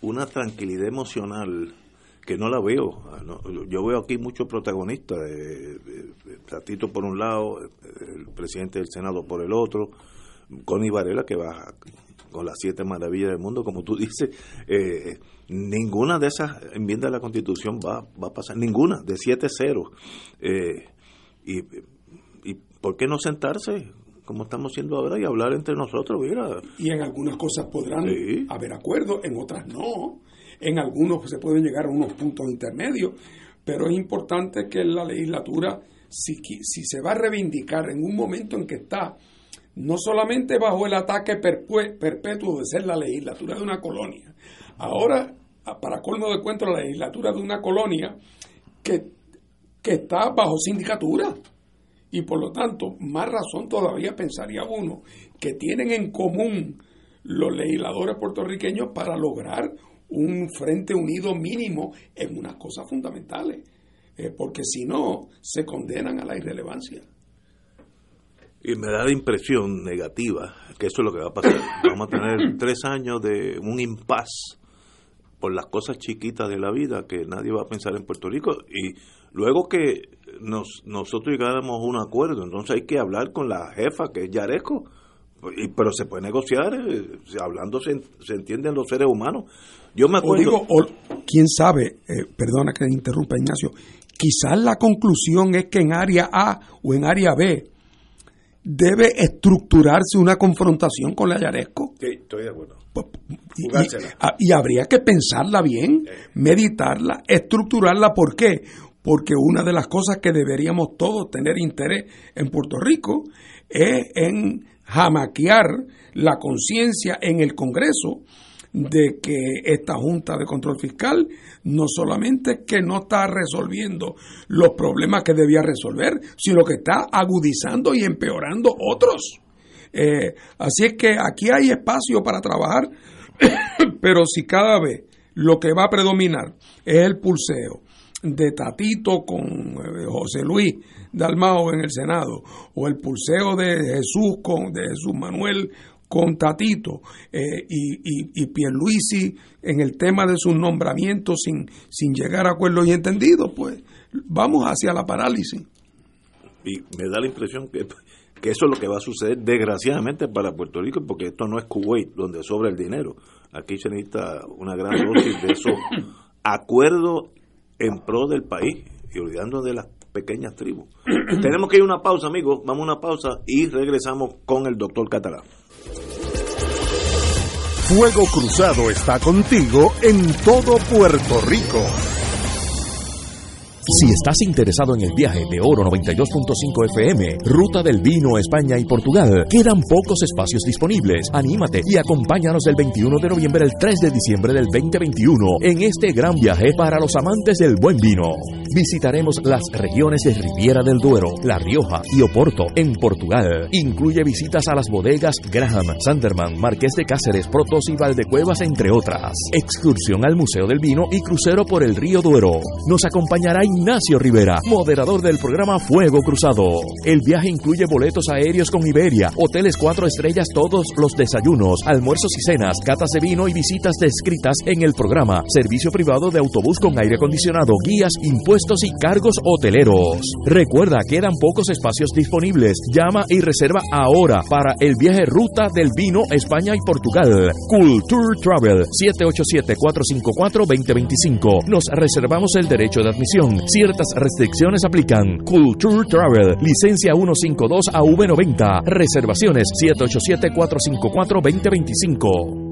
una tranquilidad emocional que no la veo. Ah, Yo veo aquí muchos protagonistas. Tatito por un lado, el presidente del Senado por el otro, Connie Varela que va con las siete maravillas del mundo, como tú dices. eh, ninguna de esas enmiendas de la Constitución va, va a pasar, ninguna, de 7-0. Eh, y, ¿Y por qué no sentarse? Como estamos haciendo ahora y hablar entre nosotros, mira. Y en algunas cosas podrán Sí. haber acuerdos, en otras no. En algunos se pueden llegar a unos puntos intermedios, pero es importante que la legislatura, si, si se va a reivindicar en un momento en que está no solamente bajo el ataque perpetuo de ser la legislatura de una colonia, ahora, para colmo de cuento, la legislatura de una colonia que, que está bajo sindicatura. Y por lo tanto, más razón todavía pensaría uno que tienen en común los legisladores puertorriqueños para lograr un frente unido mínimo en unas cosas fundamentales. Eh, porque si no, se condenan a la irrelevancia. Y me da la impresión negativa que eso es lo que va a pasar. Vamos a tener tres años de un impas por las cosas chiquitas de la vida que nadie va a pensar en Puerto Rico. Y luego que nos, nosotros llegáramos a un acuerdo, entonces hay que hablar con la jefa, que es Yaresco. Y, pero se puede negociar, eh, hablando se, se entienden los seres humanos. Yo me O acuerdo. digo, o, quién sabe, eh, perdona que interrumpa Ignacio, quizás la conclusión es que en área A o en área B debe estructurarse una confrontación con la Yaresco. Sí, estoy de acuerdo. Y, Jugársela. y- a- y habría que pensarla bien, meditarla, estructurarla. ¿Por qué? Porque una de las cosas que deberíamos todos tener interés en Puerto Rico es en jamaquear la conciencia en el Congreso de que esta Junta de Control Fiscal no solamente que no está resolviendo los problemas que debía resolver, sino que está agudizando y empeorando otros. Eh, así es que aquí hay espacio para trabajar, pero si cada vez lo que va a predominar es el pulseo de Tatito con eh, José Luis Dalmao en el Senado, o el pulseo de Jesús con de Jesús Manuel con Tatito eh, y, y, y Pierluisi en el tema de sus nombramientos sin, sin llegar a acuerdos y entendidos, pues vamos hacia la parálisis. y me da la impresión que, que eso es lo que va a suceder desgraciadamente para Puerto Rico porque esto no es Kuwait donde sobra el dinero aquí se necesita una gran dosis de esos acuerdos en pro del país y olvidando de las pequeñas tribus. Tenemos que ir a una pausa amigos. Vamos a una pausa y regresamos con el doctor Catalán. Fuego Cruzado está contigo en todo Puerto Rico. Si estás interesado en el viaje de Oro 92.5 FM, Ruta del Vino, España y Portugal, quedan pocos espacios disponibles. Anímate y acompáñanos del 21 de noviembre al 3 de diciembre del 2021 en este gran viaje para los amantes del buen vino. Visitaremos las regiones de Riviera del Duero, La Rioja y Oporto en Portugal. Incluye visitas a las bodegas Graham, Sanderman, Marqués de Cáceres, Protos y Valdecuevas, entre otras. Excursión al Museo del Vino y crucero por el río Duero. Nos acompañará Ignacio Rivera, moderador del programa Fuego Cruzado. El viaje incluye boletos aéreos con Iberia, hoteles cuatro estrellas, todos los desayunos, almuerzos y cenas, catas de vino y visitas descritas en el programa. Servicio privado de autobús con aire acondicionado, guías, impuestos y cargos hoteleros. Recuerda, quedan pocos espacios disponibles. Llama y reserva ahora para el viaje Ruta del Vino España y Portugal. Culture Travel 787-454-2025. Nos reservamos el derecho de admisión. Ciertas restricciones aplican. Culture Travel, licencia 152 a V90. Reservaciones 787-454-2025.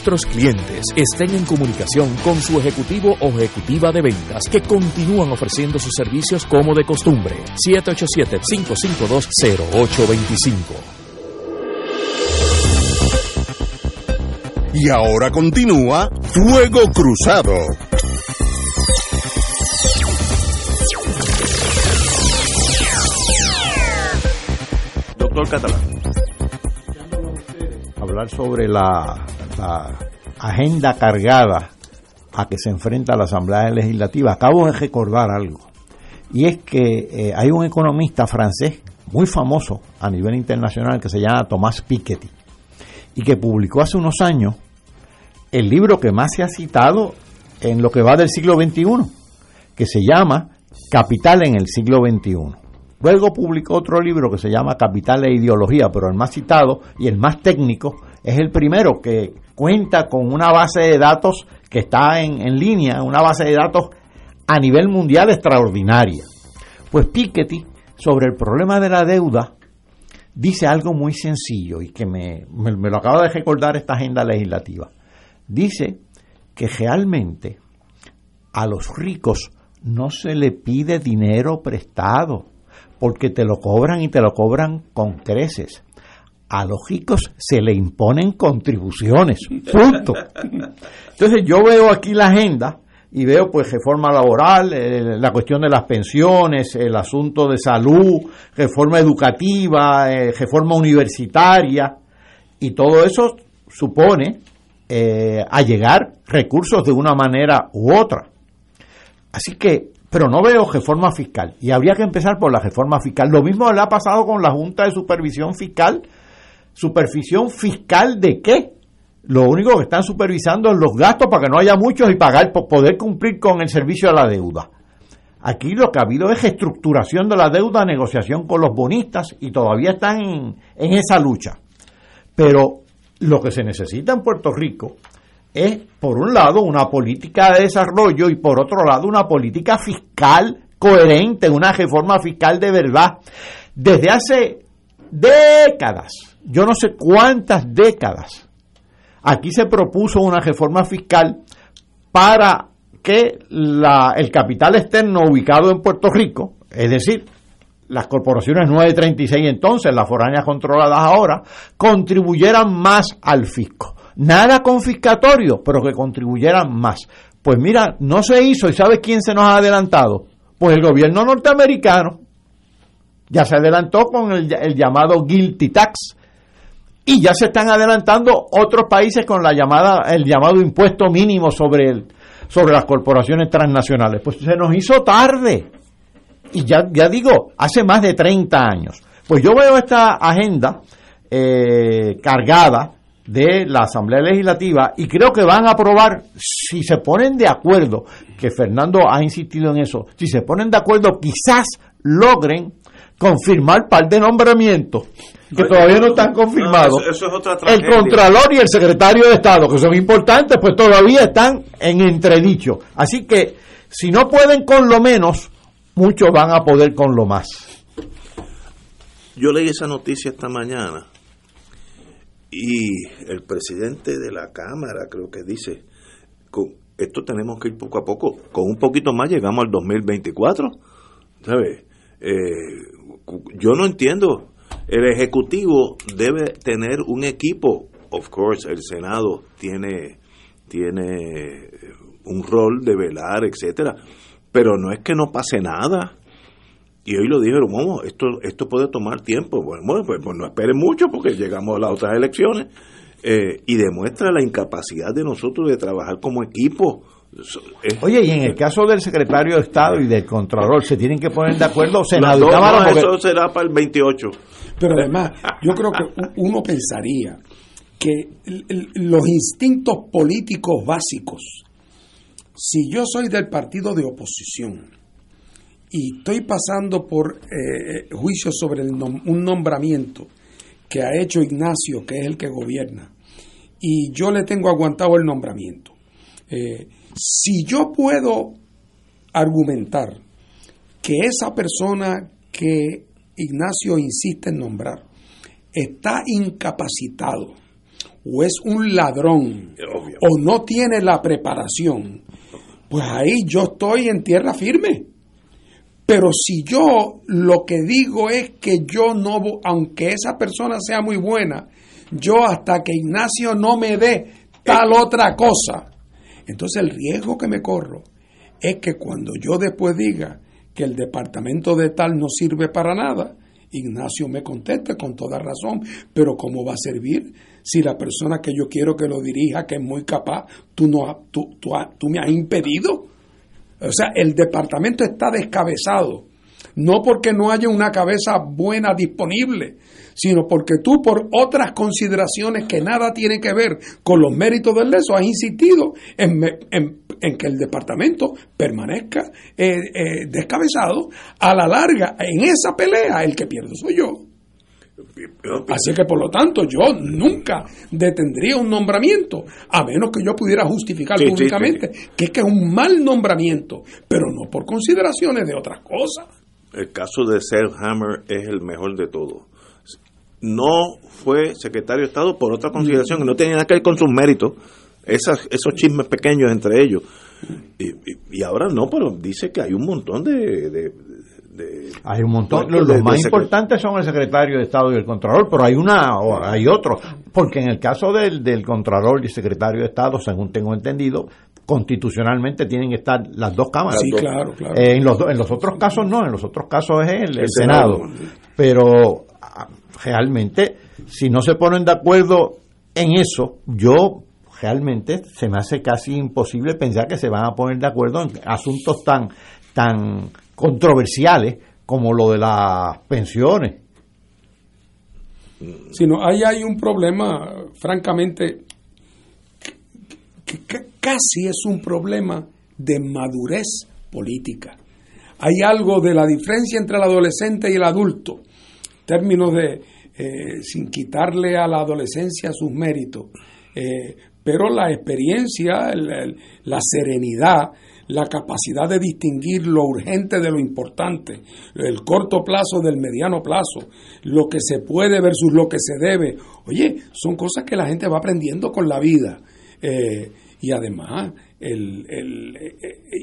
nuestros clientes estén en comunicación con su ejecutivo o ejecutiva de ventas que continúan ofreciendo sus servicios como de costumbre. 787-552-0825. Y ahora continúa Fuego Cruzado. Doctor Catalán. Hablar sobre la, agenda cargada a que se enfrenta la Asamblea Legislativa. Acabo de recordar algo. Y es que eh, hay un economista francés muy famoso a nivel internacional que se llama Tomás Piketty y que publicó hace unos años el libro que más se ha citado en lo que va del siglo XXI, que se llama Capital en el siglo XXI. Luego publicó otro libro que se llama Capital e Ideología, pero el más citado y el más técnico es el primero que cuenta con una base de datos que está en, en línea, una base de datos a nivel mundial extraordinaria. Pues Piketty, sobre el problema de la deuda, dice algo muy sencillo y que me, me, me lo acaba de recordar esta agenda legislativa. Dice que realmente a los ricos no se le pide dinero prestado, porque te lo cobran y te lo cobran con creces. A los ricos se le imponen contribuciones. Punto. Entonces yo veo aquí la agenda y veo pues reforma laboral, eh, la cuestión de las pensiones, el asunto de salud, reforma educativa, eh, reforma universitaria y todo eso supone eh, allegar recursos de una manera u otra. Así que, pero no veo reforma fiscal y habría que empezar por la reforma fiscal. Lo mismo le ha pasado con la Junta de Supervisión Fiscal. ¿Supervisión fiscal de qué? Lo único que están supervisando es los gastos para que no haya muchos y pagar, poder cumplir con el servicio a la deuda. Aquí lo que ha habido es estructuración de la deuda, negociación con los bonistas y todavía están en, en esa lucha. Pero lo que se necesita en Puerto Rico es, por un lado, una política de desarrollo y por otro lado, una política fiscal coherente, una reforma fiscal de verdad. Desde hace décadas, yo no sé cuántas décadas, aquí se propuso una reforma fiscal para que el capital externo ubicado en Puerto Rico, es decir, las corporaciones 936 entonces, las foráneas controladas ahora, contribuyeran más al fisco. Nada confiscatorio, pero que contribuyeran más. Pues mira, no se hizo y ¿sabe quién se nos ha adelantado? Pues el gobierno norteamericano ya se adelantó con el llamado guilty tax y ya se están adelantando otros países con la llamada el llamado impuesto mínimo sobre el sobre las corporaciones transnacionales. Pues se nos hizo tarde. Y ya, ya digo, hace más de 30 años. Pues yo veo esta agenda eh, cargada de la Asamblea Legislativa y creo que van a aprobar, si se ponen de acuerdo, que Fernando ha insistido en eso, si se ponen de acuerdo quizás logren confirmar par de nombramientos que todavía no están confirmados. No, eso, eso es otra el. Contralor y el Secretario de Estado, que son importantes, pues todavía están en entredicho. Así que si no pueden con lo menos, muchos van a poder con lo más. Yo leí esa noticia esta mañana y el presidente de la Cámara creo que dice, con esto tenemos que ir poco a poco, con un poquito más llegamos al 2024, ¿sabes? Eh, yo no entiendo, el Ejecutivo debe tener un equipo, of course, el Senado tiene, tiene un rol de velar, etcétera, pero no es que no pase nada. Y hoy lo dijeron, "Momo, esto, esto puede tomar tiempo. Bueno, bueno, pues, pues no esperen mucho porque llegamos a las otras elecciones. Eh, y demuestra la incapacidad de nosotros de trabajar como equipo. Oye, y en el caso del Secretario de Estado y del Contralor, ¿se tienen que poner de acuerdo Las Senado y dos, Cámara? no, Porque- eso será para el 28. Pero además, yo creo que uno pensaría que los instintos políticos básicos, si yo soy del partido de oposición y estoy pasando por eh, juicio sobre el nom- un nombramiento que ha hecho Ignacio, que es el que gobierna, y yo le tengo aguantado el nombramiento, eh, si yo puedo argumentar que esa persona que Ignacio insiste en nombrar está incapacitado o es un ladrón o no tiene la preparación, pues ahí yo estoy en tierra firme. Pero si yo lo que digo es que yo no, aunque esa persona sea muy buena, yo hasta que Ignacio no me dé tal otra cosa, entonces el riesgo que me corro es que cuando yo después diga que el departamento de tal no sirve para nada, Ignacio me conteste con toda razón, pero ¿cómo va a servir si la persona que yo quiero que lo dirija, que es muy capaz, tú, no, tú, tú, tú me has impedido? O sea, el departamento está descabezado. No porque no haya una cabeza buena disponible, sino porque tú por otras consideraciones que nada tienen que ver con los méritos del leso has insistido en, me- en- en que el departamento permanezca eh, eh, descabezado. A la larga, en esa pelea, el que pierde soy yo. Así que por lo tanto yo nunca detendría un nombramiento, a menos que yo pudiera justificar Sí, sí, públicamente que es que es un mal nombramiento, pero no por consideraciones de otras cosas. El caso de Seth Hammer es el mejor de todos. No fue secretario de Estado por otra consideración que no tenía nada que ver con sus méritos, esas, esos chismes pequeños entre ellos. Y, y- y ahora no, pero dice que hay un montón de... de- de- Hay un montón. de- Los, más importantes son el secretario de Estado y el Contralor, pero hay una, o hay otro. Porque en el caso del, del Contralor y secretario de Estado, según tengo entendido, constitucionalmente tienen que estar las dos cámaras. Sí, claro, claro. Eh, en, los, en los otros casos no, en los otros casos es el, el El Senado. Senado. Pero realmente, si no se ponen de acuerdo en eso, yo realmente se me hace casi imposible pensar que se van a poner de acuerdo en asuntos tan, tan controversiales como lo de las pensiones. Sino ahí hay un problema, francamente, que, que casi es un problema de madurez política. Hay algo de la diferencia entre el adolescente y el adulto, términos de, eh, sin quitarle a la adolescencia sus méritos, eh, pero la experiencia, el- la serenidad, la capacidad de distinguir lo urgente de lo importante, el corto plazo del mediano plazo, lo que se puede versus lo que se debe. Oye, son cosas que la gente va aprendiendo con la vida. Eh, y además, el, el-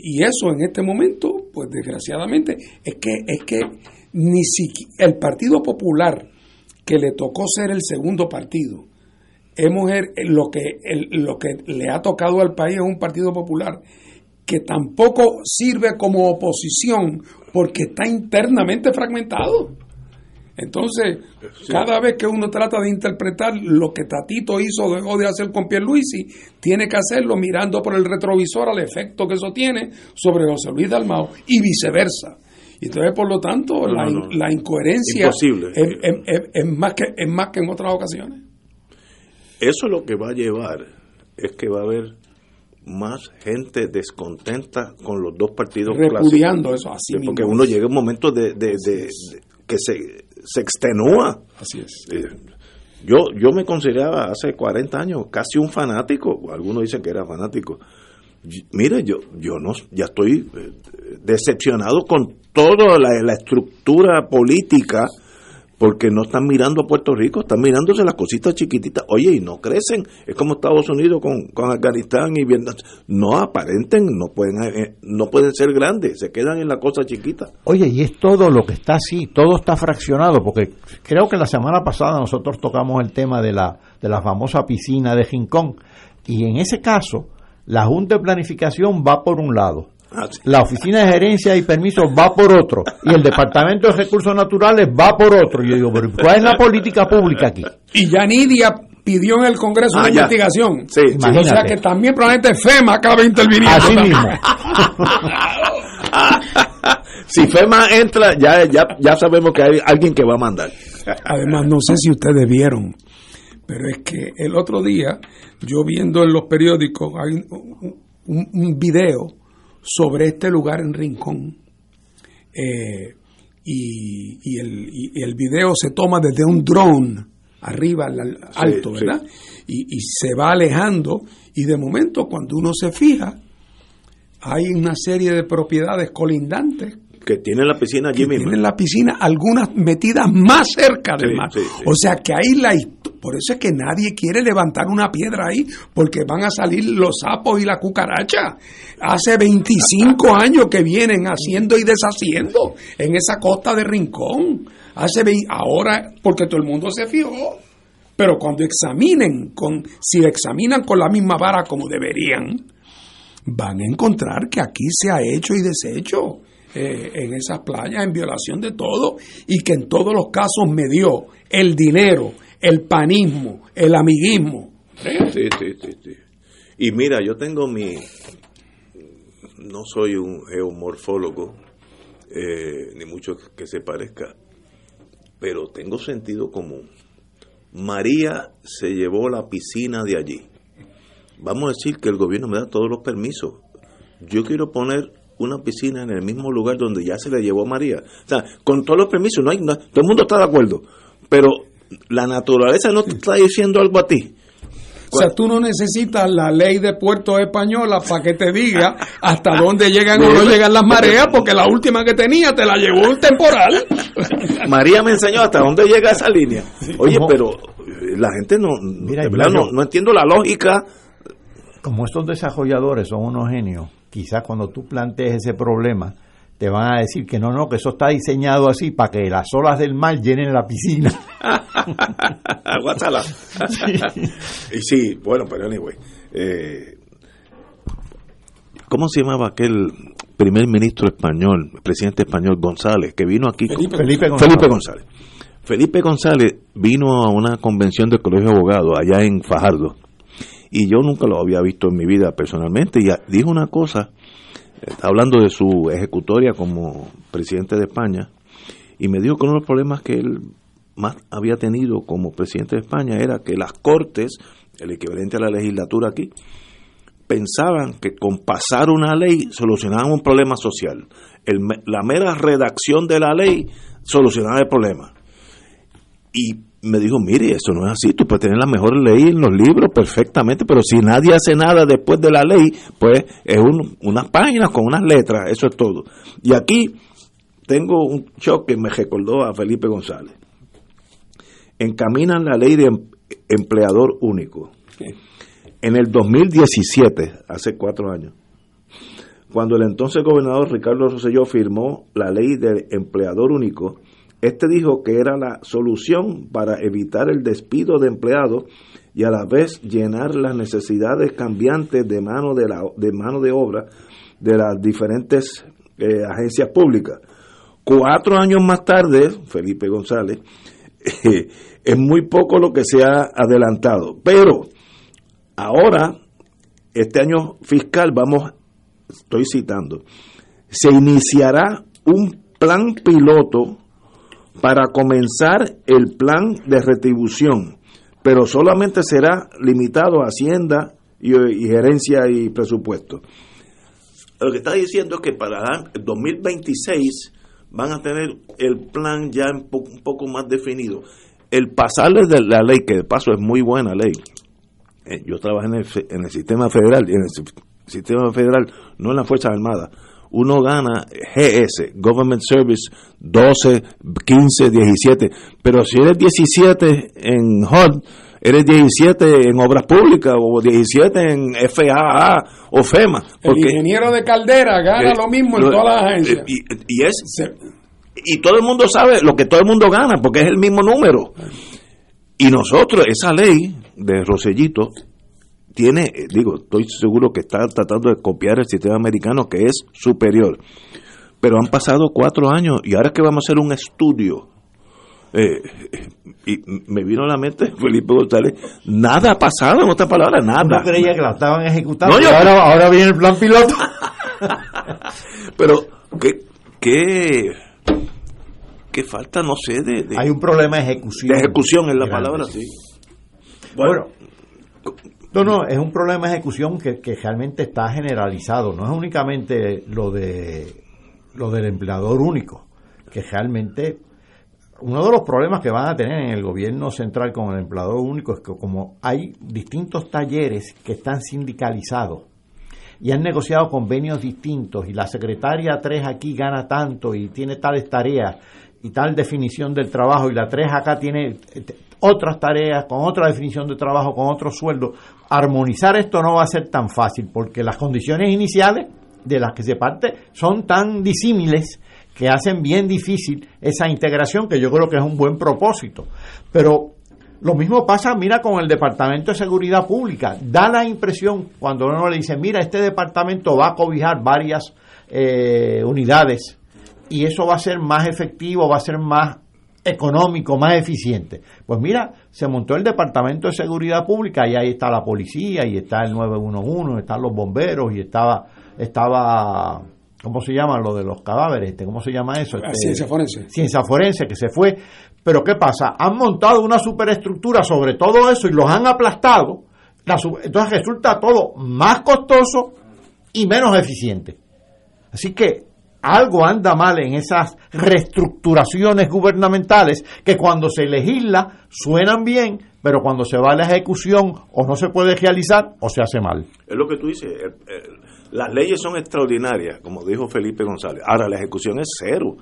y eso en este momento, pues desgraciadamente, es que, es que ni siquiera el Partido Popular, que le tocó ser el segundo partido, hemos er- lo que el- lo que le ha tocado al país es un partido popular que tampoco sirve como oposición porque está internamente fragmentado. Entonces, cada vez que uno trata de interpretar lo que Tatito hizo o dejó de hacer con Pierluisi, tiene que hacerlo mirando por el retrovisor al efecto que eso tiene sobre José Luis Dalmao y viceversa. Y entonces, por lo tanto, No, la, no, la incoherencia. Es, es- más que, es más que en otras ocasiones. Eso lo que va a llevar es que va a haber más gente descontenta con los dos partidos Repudiando clásicos. eso así Sí, Porque mismo. uno llega a un momento de, de- de- de- que se, se extenúa. Así es. Eh, Yo, yo me consideraba hace 40 años casi un fanático, algunos dicen que era fanático. Mire, yo, yo no, ya estoy eh, decepcionado con toda la, la estructura política porque no están mirando a Puerto Rico, están mirándose las cositas chiquititas. Oye, y no crecen. Es como Estados Unidos con, con Afganistán y Vietnam. No aparenten, no pueden, eh, no pueden ser grandes, se quedan en la cosa chiquita. Oye, y es todo lo que está así, todo está fraccionado, porque creo que la semana pasada nosotros tocamos el tema de la, de la famosa piscina de Rincón, y en ese caso, la Junta de Planificación va por un lado, la Oficina de Gerencia y Permisos va por otro, y el Departamento de Recursos Naturales va por otro. Y yo digo, pero ¿cuál es la política pública aquí? Y ya Nidia pidió en el Congreso Ah, una ya. investigación. Sí, o sea que también probablemente FEMA acaba interviniendo. Así también. mismo. si FEMA entra, ya, ya, ya sabemos que hay alguien que va a mandar. Además, no sé si ustedes vieron, pero es que el otro día, yo viendo en los periódicos, hay un, un- un video sobre este lugar en Rincón. Eh, y, y el, y el video se toma desde un dron arriba, al- al alto, sí. ¿verdad? Y, y se va alejando. Y de momento, cuando uno se fija, hay una serie de propiedades colindantes Que tiene la piscina allí que mismo. tienen la piscina, algunas metidas más cerca del Sí, mar. sí, sí. O sea que ahí la hist- por eso es que nadie quiere levantar una piedra ahí, porque van a salir los sapos y la cucaracha. Hace 25 años que vienen haciendo y deshaciendo en esa costa de Rincón. Hace ahora, porque todo el mundo se fijó. Pero cuando examinen, con, si examinan con la misma vara como deberían, van a encontrar que aquí se ha hecho y deshecho eh, en esas playas en violación de todo y que en todos los casos me dio el dinero, el panismo, el amiguismo. Sí, sí, sí, sí. Y mira, yo tengo mi... No soy un geomorfólogo, eh, ni mucho que se parezca, pero tengo sentido común. María se llevó la piscina de allí. Vamos a decir que el gobierno me da todos los permisos. Yo quiero poner una piscina en el mismo lugar donde ya se le llevó a María. O sea, con todos los permisos, no hay, no- todo el mundo está de acuerdo. Pero la naturaleza no te está diciendo algo a ti. O sea, tú no necesitas la ley de puertos española para que te diga hasta dónde llegan o no llegan las mareas, porque la última que tenía te la llevó el temporal. María me enseñó hasta dónde llega esa línea. Oye, pero eh, la gente no, Mira, de verdad, yo- no, no entiendo la lógica. como estos desarrolladores son unos genios, quizás cuando tú plantees ese problema, te van a decir que no, no, que eso está diseñado así para que las olas del mar llenen la piscina. Guácala. y sí, bueno, pero anyway. eh, ¿Cómo se llamaba aquel primer ministro español, presidente español González, que vino aquí? con- Felipe González. Felipe González. Felipe González vino a una convención del Colegio de Abogados allá en Fajardo. Y yo nunca lo había visto en mi vida personalmente. Y dijo una cosa, hablando de su ejecutoria como presidente de España, y me dijo que uno de los problemas que él más había tenido como presidente de España era que las cortes, el equivalente a la legislatura aquí, pensaban que con pasar una ley solucionaban un problema social. El la mera redacción de la ley solucionaba el problema. Y me dijo, mire, eso no es así, tú puedes tener la mejor ley en los libros perfectamente, pero si nadie hace nada después de la ley, pues es un- unas páginas con unas letras, eso es todo. Y aquí tengo un shock que me recordó a Felipe González. Encaminan la ley de em- empleador único. En el 2017, hace cuatro años, cuando el entonces gobernador Ricardo Rosselló firmó la ley de empleador único, este dijo que era la solución para evitar el despido de empleados y a la vez llenar las necesidades cambiantes de mano de, la, de mano de obra de las diferentes eh, agencias públicas. Cuatro años más tarde, Felipe González, es muy poco lo que se ha adelantado. Pero ahora, este año fiscal, vamos, estoy citando, se iniciará un plan piloto para comenzar el plan de retribución, pero solamente será limitado a Hacienda y, gerencia y presupuesto. Lo que está diciendo es que para el 2026 van a tener el plan ya un poco, más definido. El pasarle de la ley, que de paso es muy buena ley, eh, yo trabajé en el, en el sistema federal, en el si- sistema federal, no en las Fuerzas Armadas. Uno gana GS, Government Service, 12, 15, 17, pero si eres 17 en HUD, eres 17 en Obras Públicas o 17 en FAA o FEMA. El ingeniero de Caldera gana Eh, lo mismo en lo- todas las agencias. Y, y es y todo el mundo sabe lo que todo el mundo gana porque es el mismo número. Y nosotros, esa ley de Rosellito, tiene, eh, digo, estoy seguro que está tratando de copiar el sistema americano que es superior. Pero han pasado cuatro años y ahora es que vamos a hacer un estudio. eh, y me vino a la mente Felipe González, nada ha pasado, en otras palabras, nada. Uno creía que la estaban ejecutando. No, yo- ahora, ahora viene el plan piloto. Pero, ¿qué, qué, qué falta, no sé, de, de- Hay un problema de ejecución. de ejecución en la Grande, palabra, sí. sí. Bueno, no, no, es un problema de ejecución que, que realmente está generalizado. No es únicamente lo de lo del empleador único, que realmente uno de los problemas que van a tener en el gobierno central con el empleador único es que como hay distintos talleres que están sindicalizados y han negociado convenios distintos y la secretaria 3 aquí gana tanto y tiene tales tareas y tal definición del trabajo y la 3 acá tiene otras tareas con otra definición de trabajo, con otro sueldo. Armonizar esto no va a ser tan fácil porque las condiciones iniciales de las que se parte son tan disímiles que hacen bien difícil esa integración que yo creo que es un buen propósito. Pero lo mismo pasa, mira, con el Departamento de Seguridad Pública. Da la impresión cuando uno le dice, mira, este departamento va a cobijar varias eh, unidades y eso va a ser más efectivo, va a ser más económico, más eficiente. Pues mira, se montó el Departamento de Seguridad Pública y ahí está la policía y está el 911, están los bomberos y estaba, estaba ¿cómo se llama lo de los cadáveres? Este, ¿Cómo se llama eso? Ah, Este, ciencia forense. Ciencia forense que se fue. Pero ¿qué pasa? Han montado una superestructura sobre todo eso y los han aplastado. La entonces resulta todo más costoso y menos eficiente. Así que algo anda mal en esas reestructuraciones gubernamentales que cuando se legisla suenan bien, pero cuando se va a la ejecución o no se puede realizar o se hace mal. Es lo que tú dices. el- el- las leyes son extraordinarias, como dijo Felipe González. Ahora, la ejecución es cero.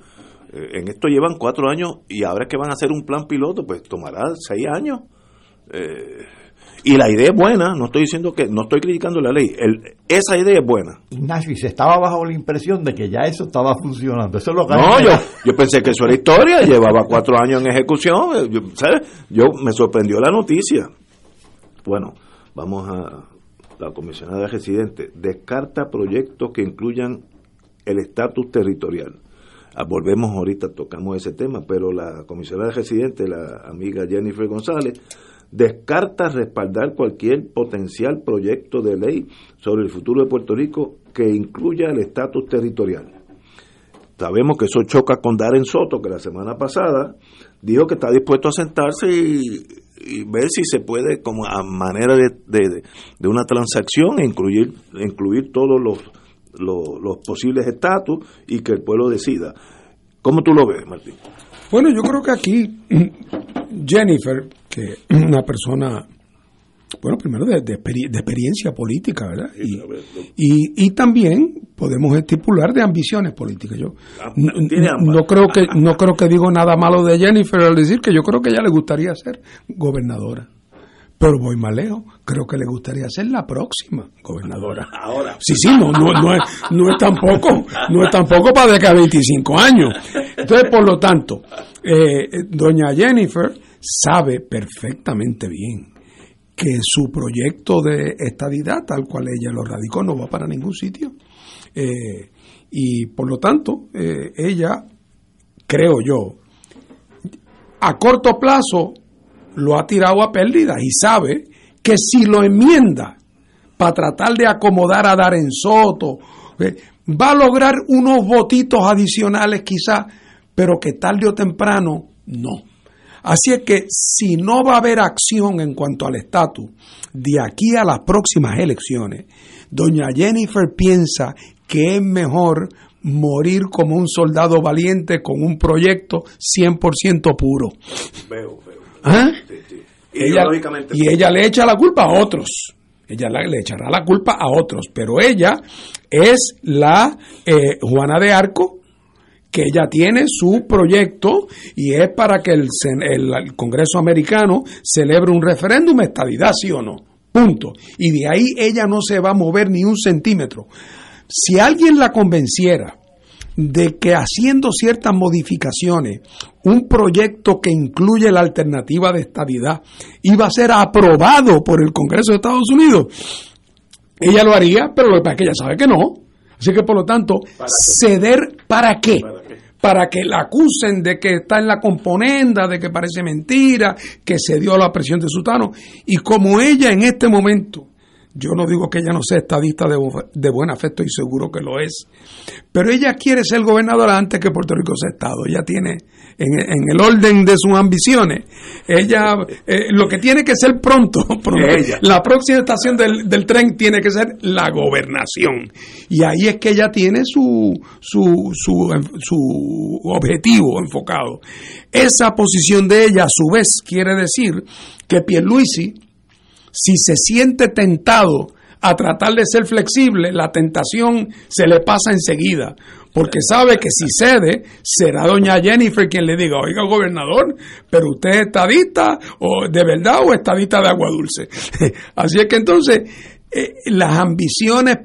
Eh, en esto llevan cuatro años y ahora es que van a hacer un plan piloto, pues tomará seis años. Eh, y la idea es buena, no estoy diciendo que, no estoy criticando la ley. El- esa idea es buena. Ignacio, y se estaba bajo la impresión de que ya eso estaba funcionando. Eso es lo que No, yo, yo pensé que eso era historia, llevaba cuatro años en ejecución, yo, ¿sabes? Yo me sorprendió la noticia. Bueno, vamos a la comisionada residente. Descarta proyectos que incluyan el estatus territorial. Ah, volvemos ahorita, tocamos ese tema, pero la comisionada residente, la amiga Jennifer González, descarta respaldar cualquier potencial proyecto de ley sobre el futuro de Puerto Rico que incluya el estatus territorial. Sabemos que eso choca con Darren Soto, que la semana pasada dijo que está dispuesto a sentarse y, ver si se puede, como a manera de, de- de una transacción, incluir, incluir todos los, los posibles estatus y que el pueblo decida. ¿Cómo tú lo ves, Martín? Bueno, yo creo que aquí Jennifer, que es una persona, bueno, primero de, de de experiencia política, ¿verdad? Y, y, y también podemos estipular de ambiciones políticas. Yo no, tiene ambas. no creo que no creo que digo nada malo de Jennifer al decir que yo creo que ella le gustaría ser gobernadora. Pero voy más lejos, creo que le gustaría ser la próxima gobernadora. Ahora. Sí, sí, no, no, no, es, no es tampoco, no es tampoco para de que a 25 años. Entonces, por lo tanto, eh, doña Jennifer sabe perfectamente bien que su proyecto de estadidad, tal cual ella lo radicó, no va para ningún sitio. Eh, y por lo tanto, eh, ella, creo yo, a corto plazo lo ha tirado a pérdida y sabe que si lo enmienda para tratar de acomodar a Darren Soto, eh, va a lograr unos votitos adicionales quizás, pero que tarde o temprano no. Así es que si no va a haber acción en cuanto al estatus de aquí a las próximas elecciones, doña Jennifer piensa que es mejor morir como un soldado valiente con un proyecto 100% puro. Veo, veo. ¿Ah? Y Ella- ideológicamente- y ella le echa la culpa a otros. Ella la- le echará la culpa a otros, pero ella es la eh, Juana de Arco, que ella tiene su proyecto y es para que el- el Congreso americano celebre un referéndum, estadidad, sí o no. Punto. Y de ahí ella no se va a mover ni un centímetro. Si alguien la convenciera de que haciendo ciertas modificaciones, un proyecto que incluye la alternativa de estabilidad iba a ser aprobado por el Congreso de Estados Unidos, ella lo haría, pero lo que pasa es que ella sabe que no. Así que por lo tanto, ceder para qué? Para que la acusen de que está en la componenda, de que parece mentira, que se dio a la presión de Sutano. Y como ella en este momento, yo no digo que ella no sea estadista de, de buen afecto y seguro que lo es, pero ella quiere ser gobernadora antes que Puerto Rico sea Estado. Ella tiene, en, en el orden de sus ambiciones, ella eh, lo que tiene que ser pronto, pronto, Ella. la próxima estación del, del tren tiene que ser la gobernación. Y ahí es que ella tiene su, su, su, su objetivo enfocado. Esa posición de ella, a su vez, quiere decir que Pierluisi, si se siente tentado a tratar de ser flexible, la tentación se le pasa enseguida, porque sabe que si cede, será doña Jennifer quien le diga, oiga, gobernador, pero usted es estadista o de verdad o estadista de agua dulce. Así es que entonces eh, las ambiciones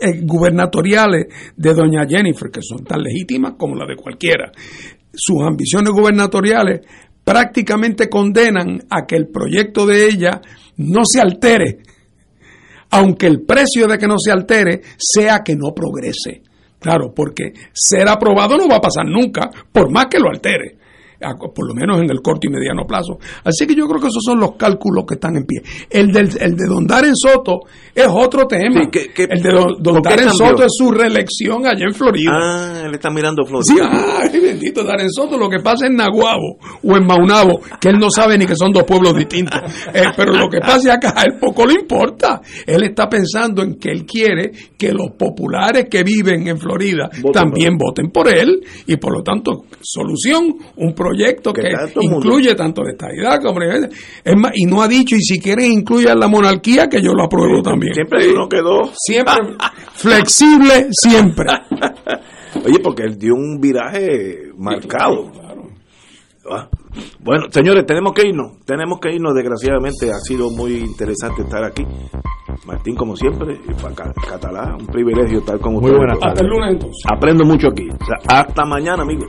eh, gubernatoriales de doña Jennifer, que son tan legítimas como las de cualquiera, sus ambiciones gubernatoriales prácticamente condenan a que el proyecto de ella no se altere, aunque el precio de que no se altere sea que no progrese. Claro, porque ser aprobado no va a pasar nunca, por más que lo altere, por lo menos en el corto y mediano plazo. Así que yo creo que esos son los cálculos que están en pie. El, del, el de Don Darren Soto es otro tema. Sí, ¿qué- qué- el de Don, Don Darren? Soto es su reelección allá en Florida. Ah, él está mirando Florida. Sí, ay, bendito Darren Soto, lo que pasa en Naguabo o en Maunabo, que él no sabe ni que son dos pueblos distintos. Eh, pero lo que pasa acá, a él poco le importa. Él está pensando en que él quiere que los populares que viven en Florida también voten por él y por lo tanto, solución, un proyecto que, el mundo. incluye tanto la estabilidad como es más, y no ha dicho, y si quieren incluyan la monarquía, que yo lo apruebo también. Siempre uno quedó. Siempre flexible, siempre. Oye, porque él dio un viraje marcado. Ah, Bueno, señores, tenemos que irnos. Tenemos que irnos, desgraciadamente. Ha sido muy interesante estar aquí. Martín, como siempre, y para Ca- Catalá, un privilegio estar con Muy ustedes. buenas tardes. Hasta el lunes, entonces. Aprendo mucho aquí. O sea, hasta mañana, amigos.